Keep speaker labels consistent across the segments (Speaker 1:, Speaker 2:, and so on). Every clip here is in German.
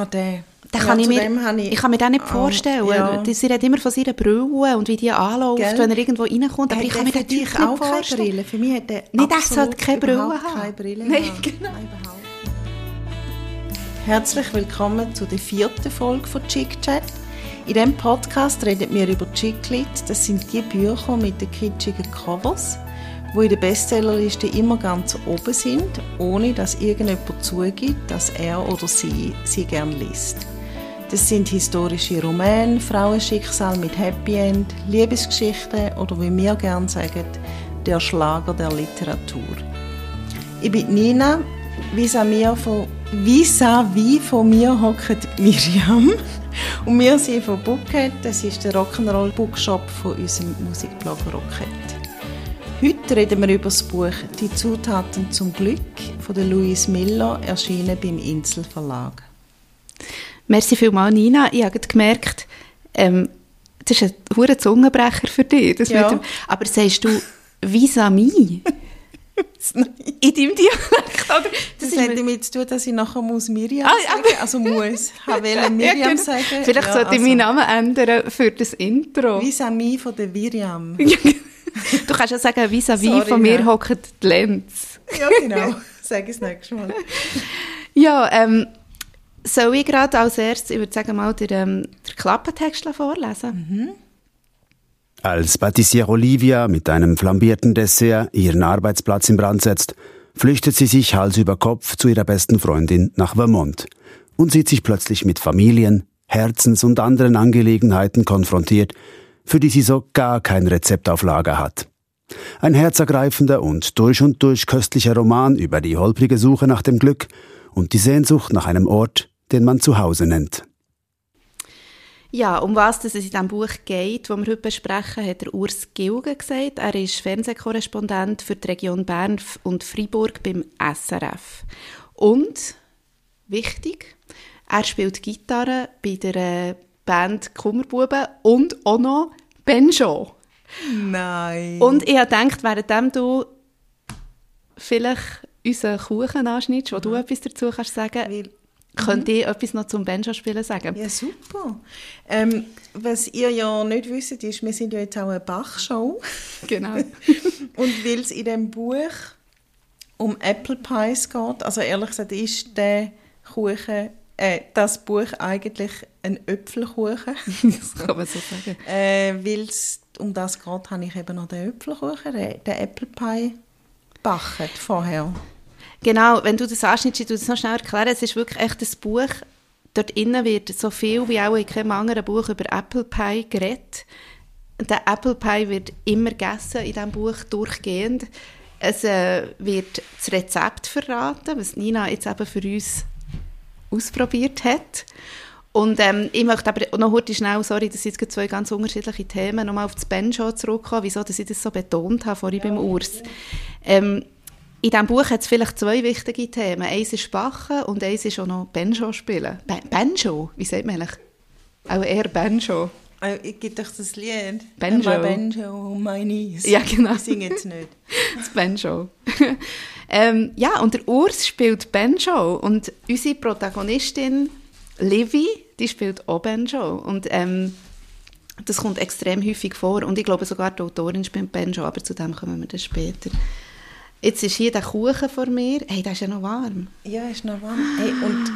Speaker 1: Ah, der.
Speaker 2: Den
Speaker 1: Ja,
Speaker 2: kann ich, mir,
Speaker 1: habe
Speaker 2: ich, kann mir den nicht
Speaker 1: Ah,
Speaker 2: vorstellen.
Speaker 1: ja.
Speaker 2: Sie redet immer von seiner Brille und wie die anläuft,
Speaker 1: Gell?
Speaker 2: wenn er irgendwo reinkommt. Aber
Speaker 1: Hat
Speaker 2: ich kann mir
Speaker 1: der
Speaker 2: den Typ nicht
Speaker 1: auch keine
Speaker 2: vorstellen.
Speaker 1: Brille. Für mich hat der
Speaker 2: er
Speaker 1: absolut
Speaker 2: sollte keine Brille haben.
Speaker 1: keine Brille
Speaker 2: Nein,
Speaker 1: haben.
Speaker 2: genau.
Speaker 1: Nein. Herzlich willkommen zu der vierten Folge von Chick Chat. In diesem Podcast reden wir über Chicklit. Das sind die Bücher mit den kitschigen Covers, die in der Bestsellerliste immer ganz oben sind, ohne dass irgendjemand zugibt, dass er oder sie sie gern liest. Das sind historische Romane, Frauenschicksal mit Happy End, Liebesgeschichten oder wie wir gerne sagen, der Schlager der Literatur. Ich bin Nina, vis-à-vis von, vis-à-vis von mir hockt Miriam und wir sind von Bucket, das ist der Rock'n'Roll Bookshop von unserem Musikblog Rocket. Heute reden wir über das Buch «Die Zutaten zum Glück» von der Louise Miller, erschienen beim Insel Verlag.
Speaker 2: Merci vielmals, Nina. Ich habe gemerkt, ähm, das ist ein hoher Zungenbrecher für dich. Das
Speaker 1: Ja.
Speaker 2: dem, aber sagst du vis-à-vis? In deinem Dialekt, oder?
Speaker 1: Das,
Speaker 2: ist
Speaker 1: hat damit zu tun, dass ich nachher muss Miriam
Speaker 2: Ah,
Speaker 1: sagen Also muss. Habe wollen
Speaker 2: Ja,
Speaker 1: Miriam
Speaker 2: genau.
Speaker 1: sagen.
Speaker 2: Vielleicht
Speaker 1: Ja,
Speaker 2: sollte ich
Speaker 1: also,
Speaker 2: meinen Namen ändern für das Intro.
Speaker 1: Vis-à-vis von der Miriam.
Speaker 2: Du kannst ja sagen, vis-à-vis
Speaker 1: Sorry,
Speaker 2: von mir
Speaker 1: ja.
Speaker 2: hockt die Lenz.
Speaker 1: Ja, genau. Sag es nächstes Mal.
Speaker 2: Ja, ähm, soll ich gerade als erstes, ich würde sagen, mal den, ähm, den Klappentext vorlesen?
Speaker 3: Als Patissiere Olivia mit einem flambierten Dessert ihren Arbeitsplatz in Brand setzt, flüchtet sie sich Hals über Kopf zu ihrer besten Freundin nach Vermont und sieht sich plötzlich mit Familien, Herzens- und anderen Angelegenheiten konfrontiert, für die sie so gar kein Rezept auf Lager hat. Ein herzergreifender und durch und durch köstlicher Roman über die holprige Suche nach dem Glück und die Sehnsucht nach einem Ort, den man zu Hause nennt.
Speaker 2: Ja, um was es in diesem Buch geht, das wir heute besprechen, hat der Urs Gilgen gesagt. Er ist Fernsehkorrespondent für die Region Bern und Freiburg beim SRF. Und, wichtig, er spielt Gitarre bei der äh, Band Kummerbuben und auch noch Benjo.
Speaker 1: Nein.
Speaker 2: Und ich habe gedacht, währenddem du vielleicht unseren Kuchen anschneidest, wo du etwas dazu kannst sagen,
Speaker 1: Weil-
Speaker 2: könnte ich etwas noch zum Benjo-Spielen sagen.
Speaker 1: Ja, super. Ähm, was ihr ja nicht wisst, ist, wir sind ja jetzt auch eine Bachshow.
Speaker 2: Genau.
Speaker 1: Und weil es in dem Buch um Apple Pies geht, also ehrlich gesagt ist der Kuchen, äh, das Buch eigentlich ein Äpfelkuchen.
Speaker 2: das kann man so sagen.
Speaker 1: äh, weil es um das geht, habe ich eben noch den Äpfelkuchen, den, den Apple Pie gebacken vorher.
Speaker 2: Genau, wenn du das anschneidest, ich tu das noch schnell erklären. Es ist wirklich echt ein Buch. Dort innen wird so viel wie auch in keinem anderen Buch über Apple Pie geredet. Der Apple Pie wird immer gegessen in diesem Buch durchgehend. Es äh, wird das Rezept verraten, was Nina jetzt eben für uns ausprobiert hat. Und ähm, ich möchte aber noch heute schnell, sorry, das sind jetzt zwei ganz unterschiedliche Themen, nochmal auf das Benjo zurückkommen, wieso dass ich das so betont habe vorhin beim Urs. Ähm, in diesem Buch hat es vielleicht zwei wichtige Themen. Eins ist Bachen und eins ist auch noch Benjo spielen. Be Benjo? Wie sagt man eigentlich? Auch eher Benjo.
Speaker 1: Äh, Ich gebe euch das Lied.
Speaker 2: Banjo.
Speaker 1: My Banjo, my knees.
Speaker 2: Ja, genau.
Speaker 1: Ich singe jetzt nicht.
Speaker 2: Das Benjo. ähm, ja, und der Urs spielt Benjo und unsere Protagonistin Livy, die spielt auch Benjo. Und ähm, das kommt extrem häufig vor und ich glaube sogar die Autorin spielt Benjo, aber zu dem kommen wir dann später. Jetzt ist hier der Kuchen vor mir. Hey, der ist ja noch warm.
Speaker 1: Ja, ist noch warm. Hey, und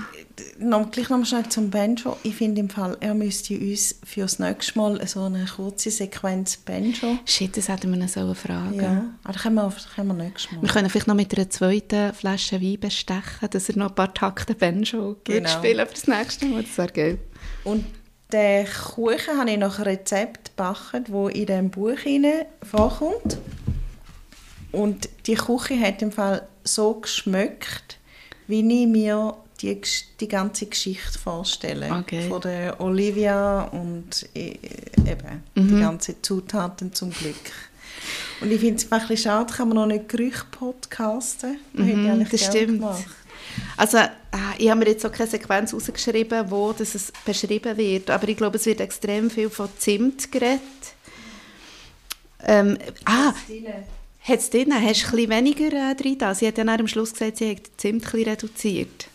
Speaker 1: noch, gleich noch mal schnell zum Banjo. Ich finde im Fall, er müsste uns für das nächste Mal so eine kurze Sequenz Banjo.
Speaker 2: Shit, das hätten wir ihn sollen fragen
Speaker 1: Ja, aber das können wir, das können wir nächstes Mal.
Speaker 2: Wir können vielleicht noch mit einer zweiten Flasche Wein bestechen, dass er noch ein paar Takte Benjo
Speaker 1: Genau.
Speaker 2: genau. spielen für das nächste Mal. Das wäre geil.
Speaker 1: Und den Kuchen habe ich nach Rezept gebacken, wo in diesem Buch vorkommt. Und die Küche hat im Fall so geschmeckt, wie ich mir die, die ganze Geschichte vorstelle.
Speaker 2: Okay.
Speaker 1: Von der Olivia und äh, eben die ganzen Zutaten zum Glück. Und ich finde es ein bisschen schade, kann man noch nicht Gerüche podcasten. Eigentlich
Speaker 2: das stimmt.
Speaker 1: gemacht.
Speaker 2: Also, äh, ich habe mir jetzt auch keine Sequenz rausgeschrieben, wo das es beschrieben wird, aber ich glaube, es wird extrem viel von Zimt geredet. Ähm, ah, hat es drin? Hast du ein bisschen weniger äh, drin da? Sie hat ja dann am Schluss gesagt, sie hat bisschen reduziert.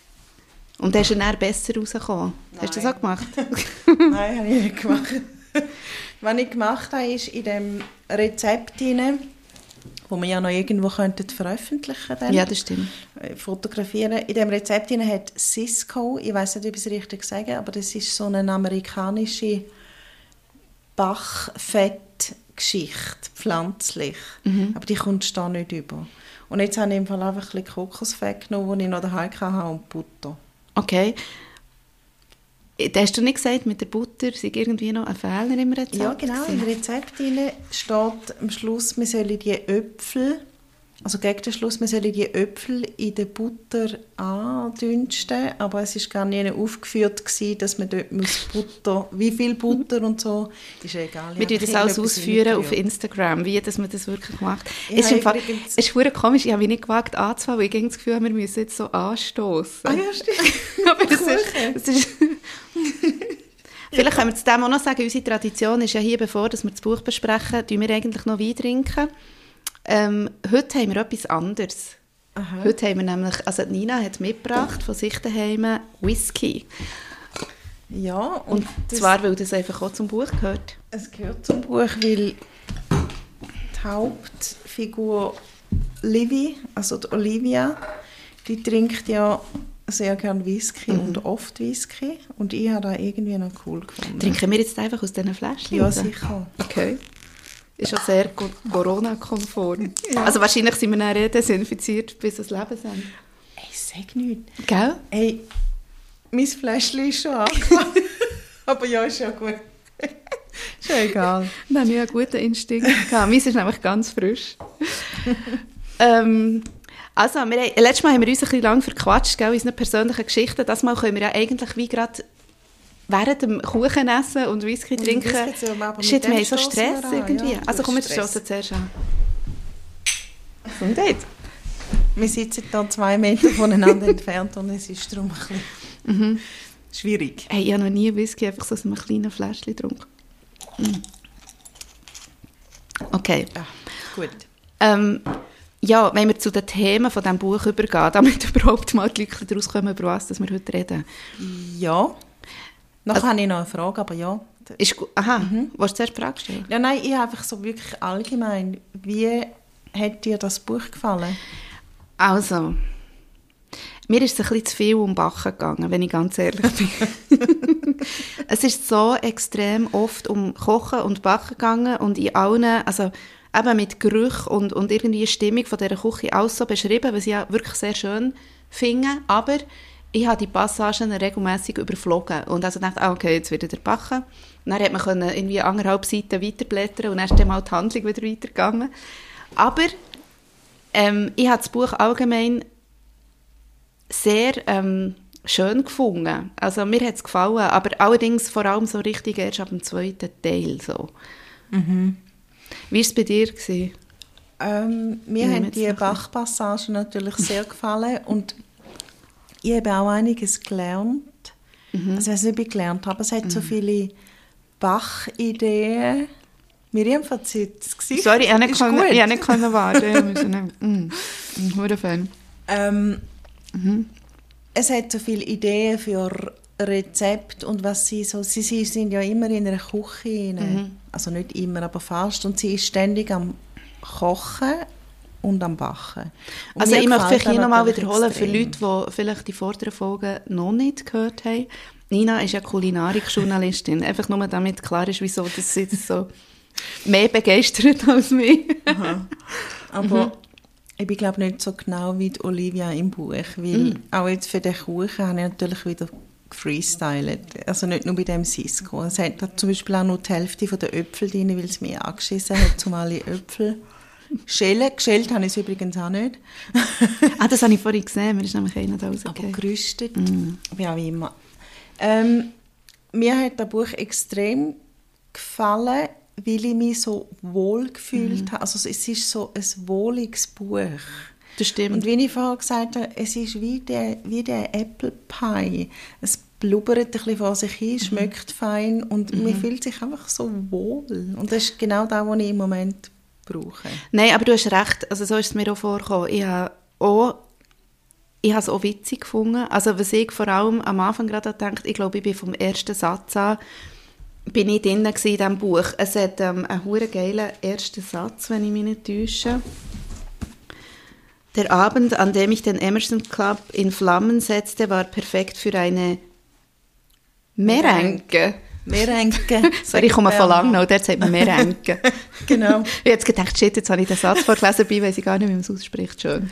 Speaker 2: Und dann ist er dann besser rausgekommen. Hast du das auch gemacht?
Speaker 1: Nein, habe ich nicht gemacht. Was ich gemacht habe, ist in dem Rezept hinein, wo wir ja noch irgendwo könnten veröffentlichen könnten.
Speaker 2: ja, das stimmt.
Speaker 1: fotografieren. In dem Rezept hinein hat Cisco, ich weiß nicht, ob ich es richtig sage, aber das ist so eine amerikanische Bachfettgeschichte, pflanzlich. Aber die kommst du da nicht über. Und jetzt habe ich im Fall einfach ein bisschen Kokosfett genommen, das ich noch daheim hatte, und Butter.
Speaker 2: Okay. Hast du nicht gesagt, mit der Butter sei irgendwie noch ein Fehler im Rezept?
Speaker 1: Ja, genau. Im? Rezept steht am Schluss, wir sollen die Äpfel, also gegen den Schluss, wir sollen die Äpfel in der Butter andünsten, aber es ist gar nicht aufgeführt gewesen, dass man dort muss Butter, wie viel Butter und so, ist ja egal.
Speaker 2: Wir tun das alles ausführen auf Instagram, wie dass man das wirklich macht.
Speaker 1: Ich
Speaker 2: es ist, Fall, es ist verdammt komisch, ich habe mich nicht gewagt anzufangen, weil ich das Gefühl habe, wir müssen jetzt so anstoßen.
Speaker 1: Ah ja, stimmt.
Speaker 2: Aber das ist, das ist Vielleicht können wir zu dem auch noch sagen, unsere Tradition ist ja hier, bevor dass wir das Buch besprechen, tun wir eigentlich noch Wein trinken. Ähm, heute haben wir etwas anderes.
Speaker 1: Aha.
Speaker 2: Heute haben wir nämlich, also Nina hat mitgebracht von sich daheim Whisky.
Speaker 1: Ja, und,
Speaker 2: Und zwar, weil das einfach auch zum Buch gehört.
Speaker 1: es gehört zum Buch, weil die Hauptfigur Livy, also die Olivia, die trinkt ja sehr gern Whisky
Speaker 2: Mhm.
Speaker 1: und oft Whisky und ich habe das irgendwie noch cool gefunden.
Speaker 2: Trinken wir jetzt einfach aus diesen Fläschchen?
Speaker 1: Ja, sicher.
Speaker 2: Okay. Ist schon sehr co- Corona-konform. Also wahrscheinlich sind wir dann desinfiziert bis ans Lebensende.
Speaker 1: Ey, sag nicht.
Speaker 2: Gell?
Speaker 1: Hey, mein Fläschchen ist schon angefangen. Aber ja, ist ja gut. ist ja egal.
Speaker 2: Dann habe ich einen guten Instinkt gehabt. Meins ist nämlich ganz frisch. ähm, also, wir letztes Mal haben wir uns ein bisschen lang verquatscht, gell, in unseren persönlichen Geschichten. Das Mal können wir ja eigentlich wie gerade während dem Kuchen essen und Whisky
Speaker 1: Und
Speaker 2: trinken. Shit, wir haben so Stress irgendwie.
Speaker 1: ja,
Speaker 2: also komm, wir stossen zuerst an. Gesundheit.
Speaker 1: Wir sitzen da zwei Meter voneinander entfernt und es ist darum ein bisschen schwierig.
Speaker 2: Hey, ich habe noch nie Whisky einfach so aus einem kleinen Fläschchen getrunken. Mm. Okay.
Speaker 1: Ja, gut.
Speaker 2: Ähm, ja, wenn wir zu den Themen von diesem Buch übergehen, damit überhaupt mal die Leute daraus kommen, über was dass wir heute reden.
Speaker 1: Ja. Noch
Speaker 2: Also-
Speaker 1: habe ich noch eine Frage, aber ja.
Speaker 2: Ist gu- Aha, willst du zuerst die Frage stellen?
Speaker 1: Ja, nein, ich einfach so wirklich allgemein. Wie hat dir das Buch gefallen?
Speaker 2: Also, mir ist es ein bisschen zu viel um Backen gegangen, wenn ich ganz ehrlich bin. es ist so extrem oft um Kochen und Backen gegangen und in allen, also eben mit Gerüchen und, und irgendwie Stimmung von dieser Küche alles so beschrieben, was ich ja wirklich sehr schön finde, aber ich habe die Passagen regelmäßig überflogen und also dachte, ah, okay, jetzt wird er backen. Und dann hat man können irgendwie anderthalb Seiten weiterblättern und dann ist dann mal die Handlung wieder weitergegangen. Aber ähm, ich habe das Buch allgemein sehr ähm, schön gefunden. Also mir hat es gefallen, aber allerdings vor allem so richtig erst ab dem zweiten Teil. So. Wie war es bei dir? Gewesen?
Speaker 1: Ähm, mir
Speaker 2: Ja,
Speaker 1: haben die Bachpassagen natürlich sehr gefallen und ich habe auch einiges gelernt. Also, ich weiß nicht, ob ich gelernt habe, es hat so viele Bach-Ideen. Miriam verzieht das Gesicht.
Speaker 2: Sorry, ich nicht, können,
Speaker 1: gut.
Speaker 2: ich nicht können warten. Ich nicht- bin ein Fan.
Speaker 1: Ähm, Es hat so viele Ideen für Rezepte und was sie so. Sie, sie sind ja immer in einer Küche, rein. also nicht immer, aber fast. Und sie ist ständig am Kochen und am Backen. Und
Speaker 2: Also
Speaker 1: mir
Speaker 2: ich möchte vielleicht hier nochmal wiederholen, für
Speaker 1: extrem.
Speaker 2: Leute, die vielleicht die vorderen Folgen noch nicht gehört haben. Nina ist ja Kulinarik-Journalistin. Einfach nur damit klar ist, wieso das sie das so mehr begeistert als mich.
Speaker 1: Aber
Speaker 2: Mhm.
Speaker 1: ich bin glaube nicht so genau wie die Olivia im Buch, weil
Speaker 2: Mhm.
Speaker 1: auch jetzt für den Kuchen habe ich natürlich wieder gefreestylt. Also nicht nur bei dem Cisco. Es hat zum Beispiel auch nur die Hälfte der Äpfel drin, weil es mich angeschissen hat, um alle Äpfel schälen. Geschält habe ich es übrigens auch nicht.
Speaker 2: ah, das habe ich vorhin gesehen. Mir ist nämlich einer da
Speaker 1: Aber
Speaker 2: rausgekommen.
Speaker 1: gerüstet,
Speaker 2: Mhm.
Speaker 1: wie auch immer. Ähm, mir hat das Buch extrem gefallen, weil ich mich so wohl
Speaker 2: Mhm.
Speaker 1: gefühlt habe. Also es ist so ein wohliges Buch.
Speaker 2: Das stimmt.
Speaker 1: Und wie ich vorher gesagt habe, es ist wie der, wie der Apple Pie. Es blubbert ein bisschen vor sich hin, schmeckt fein und man fühlt sich einfach so wohl. Und das ist genau das, was ich im Moment brauche.
Speaker 2: Nein, aber du hast recht. Also so ist es mir auch vorgekommen. Ich habe auch ich habe es auch witzig gefunden. Also was ich vor allem am Anfang gerade gedacht, ich glaube, ich bin vom ersten Satz an bin ich drin in diesem Buch. Es hat ähm, einen hure geilen ersten Satz, wenn ich mich nicht täusche. Der Abend, an dem ich den Emerson Club in Flammen setzte, war perfekt für eine Merenke.
Speaker 1: Merenke.
Speaker 2: Sorry, ich komme von Langnau, dort sagt man Merenke.
Speaker 1: genau.
Speaker 2: Ich habe jetzt gedacht, shit, jetzt habe ich den Satz vorgelesen, dabei weiss ich gar nicht, wie man es ausspricht. Schön.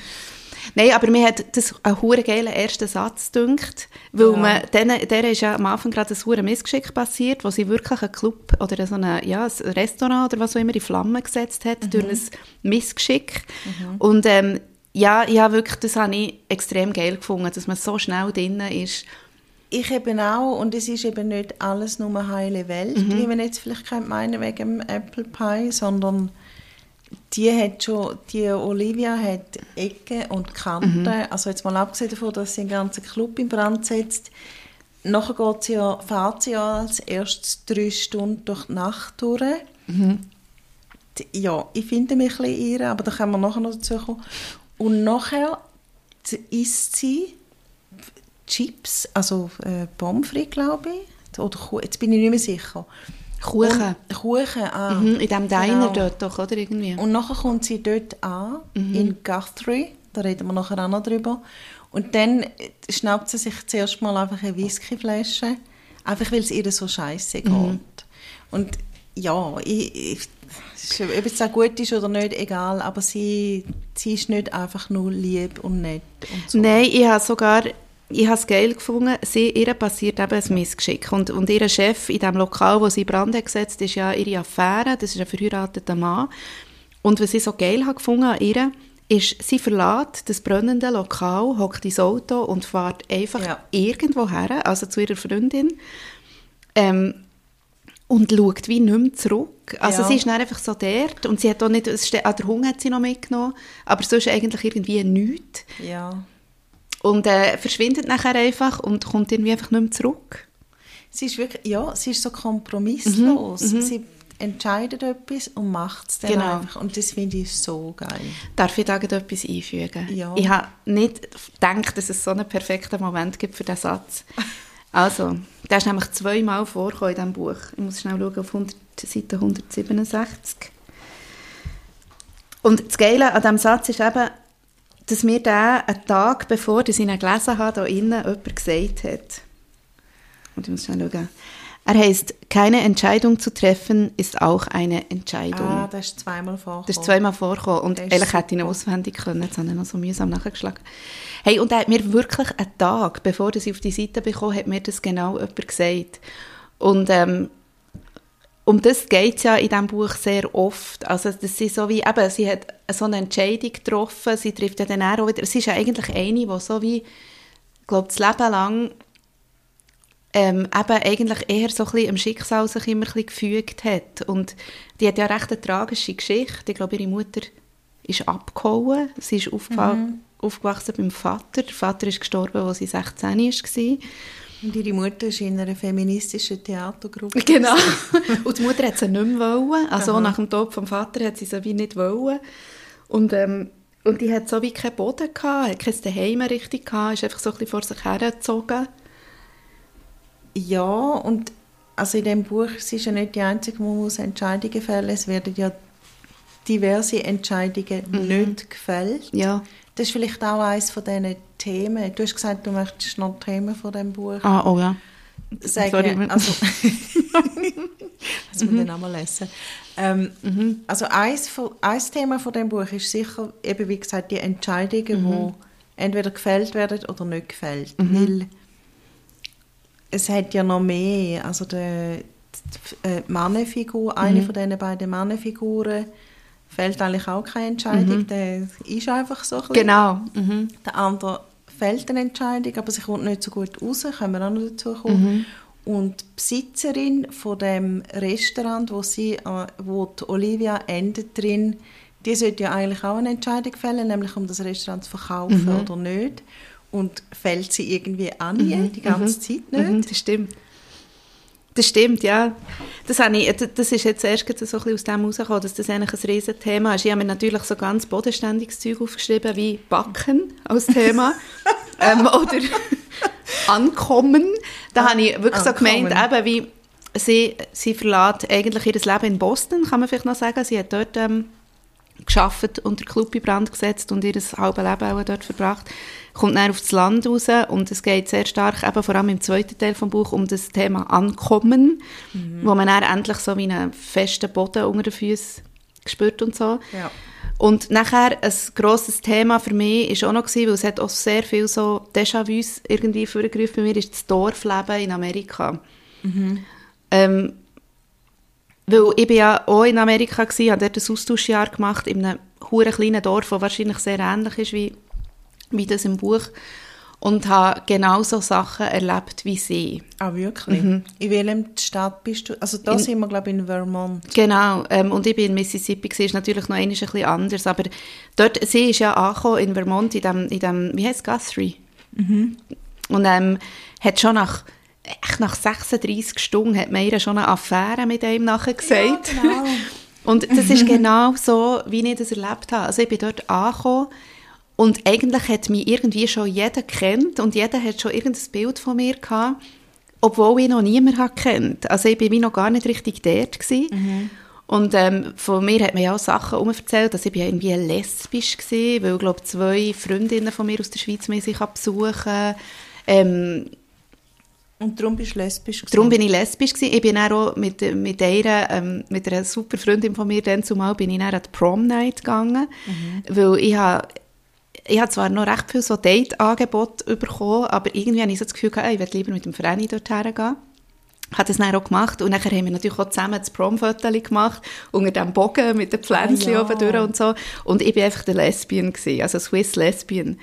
Speaker 2: Nein, aber mir hat das einen hure geilen ersten Satz gedünkt, weil ja. man, denen, der ist ja am Anfang gerade ein hure Missgeschick passiert, wo sie wirklich einen Club oder so eine, ja, ein Restaurant oder was auch immer in Flammen gesetzt hat, mhm. durch ein Missgeschick. Mhm. Und ähm, ja, ja, wirklich, das habe ich extrem geil gefunden, dass man so schnell drin ist.
Speaker 1: Ich eben auch, und es ist eben nicht alles nur heile Welt, mhm. wie man jetzt vielleicht könnte meinen wegen dem Apple Pie, sondern die hat schon, die Olivia hat Ecken und Kanten, mhm. also jetzt mal abgesehen davon, dass sie einen ganzen Club in Brand setzt, nachher geht sie ja, fährt sie ja als erstes drei Stunden durch die Nacht durch. Mhm. Ja, ich finde mich ein bisschen irre, aber da können wir nachher noch dazu kommen. Und nachher isst sie Chips, also äh, Pommes frites, glaube ich, oder jetzt bin ich nicht mehr sicher.
Speaker 2: Kuchen.
Speaker 1: Und, Kuchen, ah.
Speaker 2: Mhm, in dem Diner genau. dort doch, oder irgendwie?
Speaker 1: Und nachher kommt sie dort an, mhm. in Guthrie, da reden wir nachher auch noch drüber. Und dann schnappt sie sich zuerst mal einfach eine Whiskyflasche, einfach weil es ihr so scheiße geht. Mhm. Und ja, ich, ich, ob es auch gut ist oder nicht, egal, aber sie, sie ist nicht einfach nur lieb und nett und so.
Speaker 2: Nein, ich habe sogar ich habe es geil gefunden, sie, ihr passiert eben ein Missgeschick. Und, und ihr Chef in dem Lokal, wo sie Brand gesetzt ist ja ihre Affäre, das ist ein verheirateter Mann. Und was ich so geil habe gefunden an ihr, ist, sie verlässt das brennende Lokal, hockt ins Auto und fährt einfach ja. irgendwo her, also zu ihrer Freundin, ähm, und schaut wie nicht mehr zurück. Also ja. sie ist dann einfach so dort und sie hat auch nicht, an der Hunger hat sie noch mitgenommen, aber sonst eigentlich irgendwie nichts.
Speaker 1: Ja.
Speaker 2: Und äh, verschwindet nachher einfach und kommt irgendwie einfach nicht mehr zurück.
Speaker 1: Sie ist wirklich, ja, sie ist so kompromisslos. Mhm, mhm. sie entscheidet etwas und macht es dann genau. einfach. Und das finde ich so geil.
Speaker 2: Darf ich da etwas einfügen?
Speaker 1: Ja.
Speaker 2: Ich habe nicht gedacht, dass es so einen perfekten Moment gibt für diesen Satz. Also, der ist nämlich zweimal vorgekommen in diesem Buch. Ich muss schnell schauen, auf 100, Seite 167. Und das Geile an diesem Satz ist eben, dass mir der einen Tag bevor ich ihn gelesen habe, da innen jemand gesagt hat. Und ich muss schnell schauen. Er heißt, keine Entscheidung zu treffen ist auch eine Entscheidung.
Speaker 1: Ah, das ist zweimal vorgekommen.
Speaker 2: Das ist zweimal vorgekommen. Und ehrlich hätte ich ihn auswendig können. Jetzt habe ich noch so mühsam nachgeschlagen. Hey, und er hat mir wirklich einen Tag, bevor ich auf die Seite bekommen hat mir das genau jemand gesagt. Und ähm, um das geht es ja in diesem Buch sehr oft. Also, das ist so wie, eben, sie hat so eine Entscheidung getroffen, sie trifft ja dann auch wieder, sie ist ja eigentlich eine, die so wie, ich glaube, das Leben lang ähm, eben eigentlich eher so ein bisschen im Schicksal sich immer ein bisschen gefügt hat. Und die hat ja recht eine tragische Geschichte. Ich glaube, ihre Mutter ist abgehauen, sie ist mhm. aufgewachsen beim Vater. Der Vater ist gestorben, als sie 16 war.
Speaker 1: Und ihre Mutter ist in einer feministischen Theatergruppe.
Speaker 2: Genau. Und die Mutter hat sie nicht mehr wollen. Also Aha. nach dem Tod vom Vater hat sie sie wie nicht wollen. Und, ähm, und die hat so wie keinen Boden gehabt, hat kein Zuhause richtig gehabt, ist einfach so ein bisschen vor sich hergezogen.
Speaker 1: Ja, und also in dem Buch, sie ist ja nicht die Einzige, die muss Entscheidungen fällen Es werden ja diverse Entscheidungen mhm. nicht gefällt.
Speaker 2: Ja.
Speaker 1: Das ist vielleicht auch eines von diesen Themen. Du hast gesagt, du möchtest noch Themen von dem Buch.
Speaker 2: Ah, oh ja.
Speaker 1: Sagen, Sorry. Also, das muss mhm. dann auch mal lesen. Ähm, mhm. Also eins, von, eins Thema von dem Buch ist sicher, eben wie gesagt, die Entscheidungen, mhm. die entweder gefällt werden oder nicht gefällt. Mhm. Weil es hat ja noch mehr, also die, die, äh, Mannenfigur, eine mhm. von diesen beiden Mannenfiguren, fällt eigentlich auch keine Entscheidung. Mhm. Der ist einfach so ein
Speaker 2: Genau.
Speaker 1: Mhm. Der andere fällt eine Entscheidung, aber sie kommt nicht so gut raus, können wir auch noch dazu kommen. Mhm. Und die Besitzerin von dem Restaurant, wo, sie, äh, wo die Olivia endet drin, die sollte ja eigentlich auch eine Entscheidung fällen, nämlich um das Restaurant zu verkaufen mhm. oder nicht. Und fällt sie irgendwie an, mhm. die ganze mhm. Zeit nicht.
Speaker 2: Mhm, das stimmt. Das stimmt, ja. Das, habe ich, das ist jetzt erst so ein bisschen aus dem herausgekommen, dass das eigentlich ein Riesenthema ist. Ich habe mir natürlich so ganz bodenständiges Zeug aufgeschrieben, wie Backen als Thema. ähm, oder Ankommen. Da habe ich wirklich so gemeint, eben wie sie, sie verlässt eigentlich ihr Leben in Boston, kann man vielleicht noch sagen. Sie hat dort ähm, geschafft und den Club in Brand gesetzt und ihr halbes Leben auch dort verbracht. Kommt dann aufs Land raus und es geht sehr stark, eben vor allem im zweiten Teil des Buch, um das Thema Ankommen, mhm. wo man dann endlich so wie einen festen Boden unter den Füßen gespürt und so.
Speaker 1: Ja.
Speaker 2: Und nachher ein grosses Thema für mich ist auch noch gewesen, weil es hat auch sehr viel so Déjà-vus irgendwie vorgerufen bei mir, ist das Dorfleben in Amerika. Mhm. Ähm, weil ich bin ja auch in Amerika gewesen, habe dort ein Austauschjahr gemacht in einem huren kleinen Dorf, das wahrscheinlich sehr ähnlich ist wie, wie das im Buch und habe genauso Sachen erlebt wie sie.
Speaker 1: Ah, wirklich? Mhm. In welchem Stadt bist du? Also da in, sind wir, glaube ich, in Vermont.
Speaker 2: Genau, ähm, und ich bin in Mississippi, das ist natürlich noch ein bisschen anders, aber dort, sie ist ja angekommen in Vermont, in dem, in dem wie heißt es, Guthrie? Mhm. Und ähm, hat schon nach echt nach 36 Stunden hat man ihr schon eine Affäre mit ihm nachher gesagt. Ja, genau. und das ist genau so, wie ich das erlebt habe. Also ich bin dort angekommen und eigentlich hat mich irgendwie schon jeder kennt und jeder hat schon irgendein Bild von mir gehabt, obwohl ich noch niemand kennt. Also ich war wie noch gar nicht richtig dort Mhm. Und ähm, von mir hat man ja auch Sachen erzählt, dass ich irgendwie lesbisch war, weil, glaube zwei Freundinnen von mir aus der Schweiz mich besuchen. Ähm,
Speaker 1: und darum bist du lesbisch
Speaker 2: gewesen? Darum bin ich lesbisch gewesen. Ich bin auch mit, mit, einer, ähm, mit einer super Freundin von mir dann zumal bin ich dann an die Prom Night gegangen, mhm. weil ich habe ich habe zwar noch recht viel so Date-Angebote bekommen, aber irgendwie habe ich so das Gefühl gehabt, ich werde lieber mit dem Verein dorthin gehen. Ich habe das dann auch gemacht und dann haben wir natürlich auch zusammen das Prom-Foto gemacht, unter dem Bogen mit den Pflänzchen ja. oben durch und so. Und ich war einfach der Lesbian, gewesen, also Swiss Lesbian.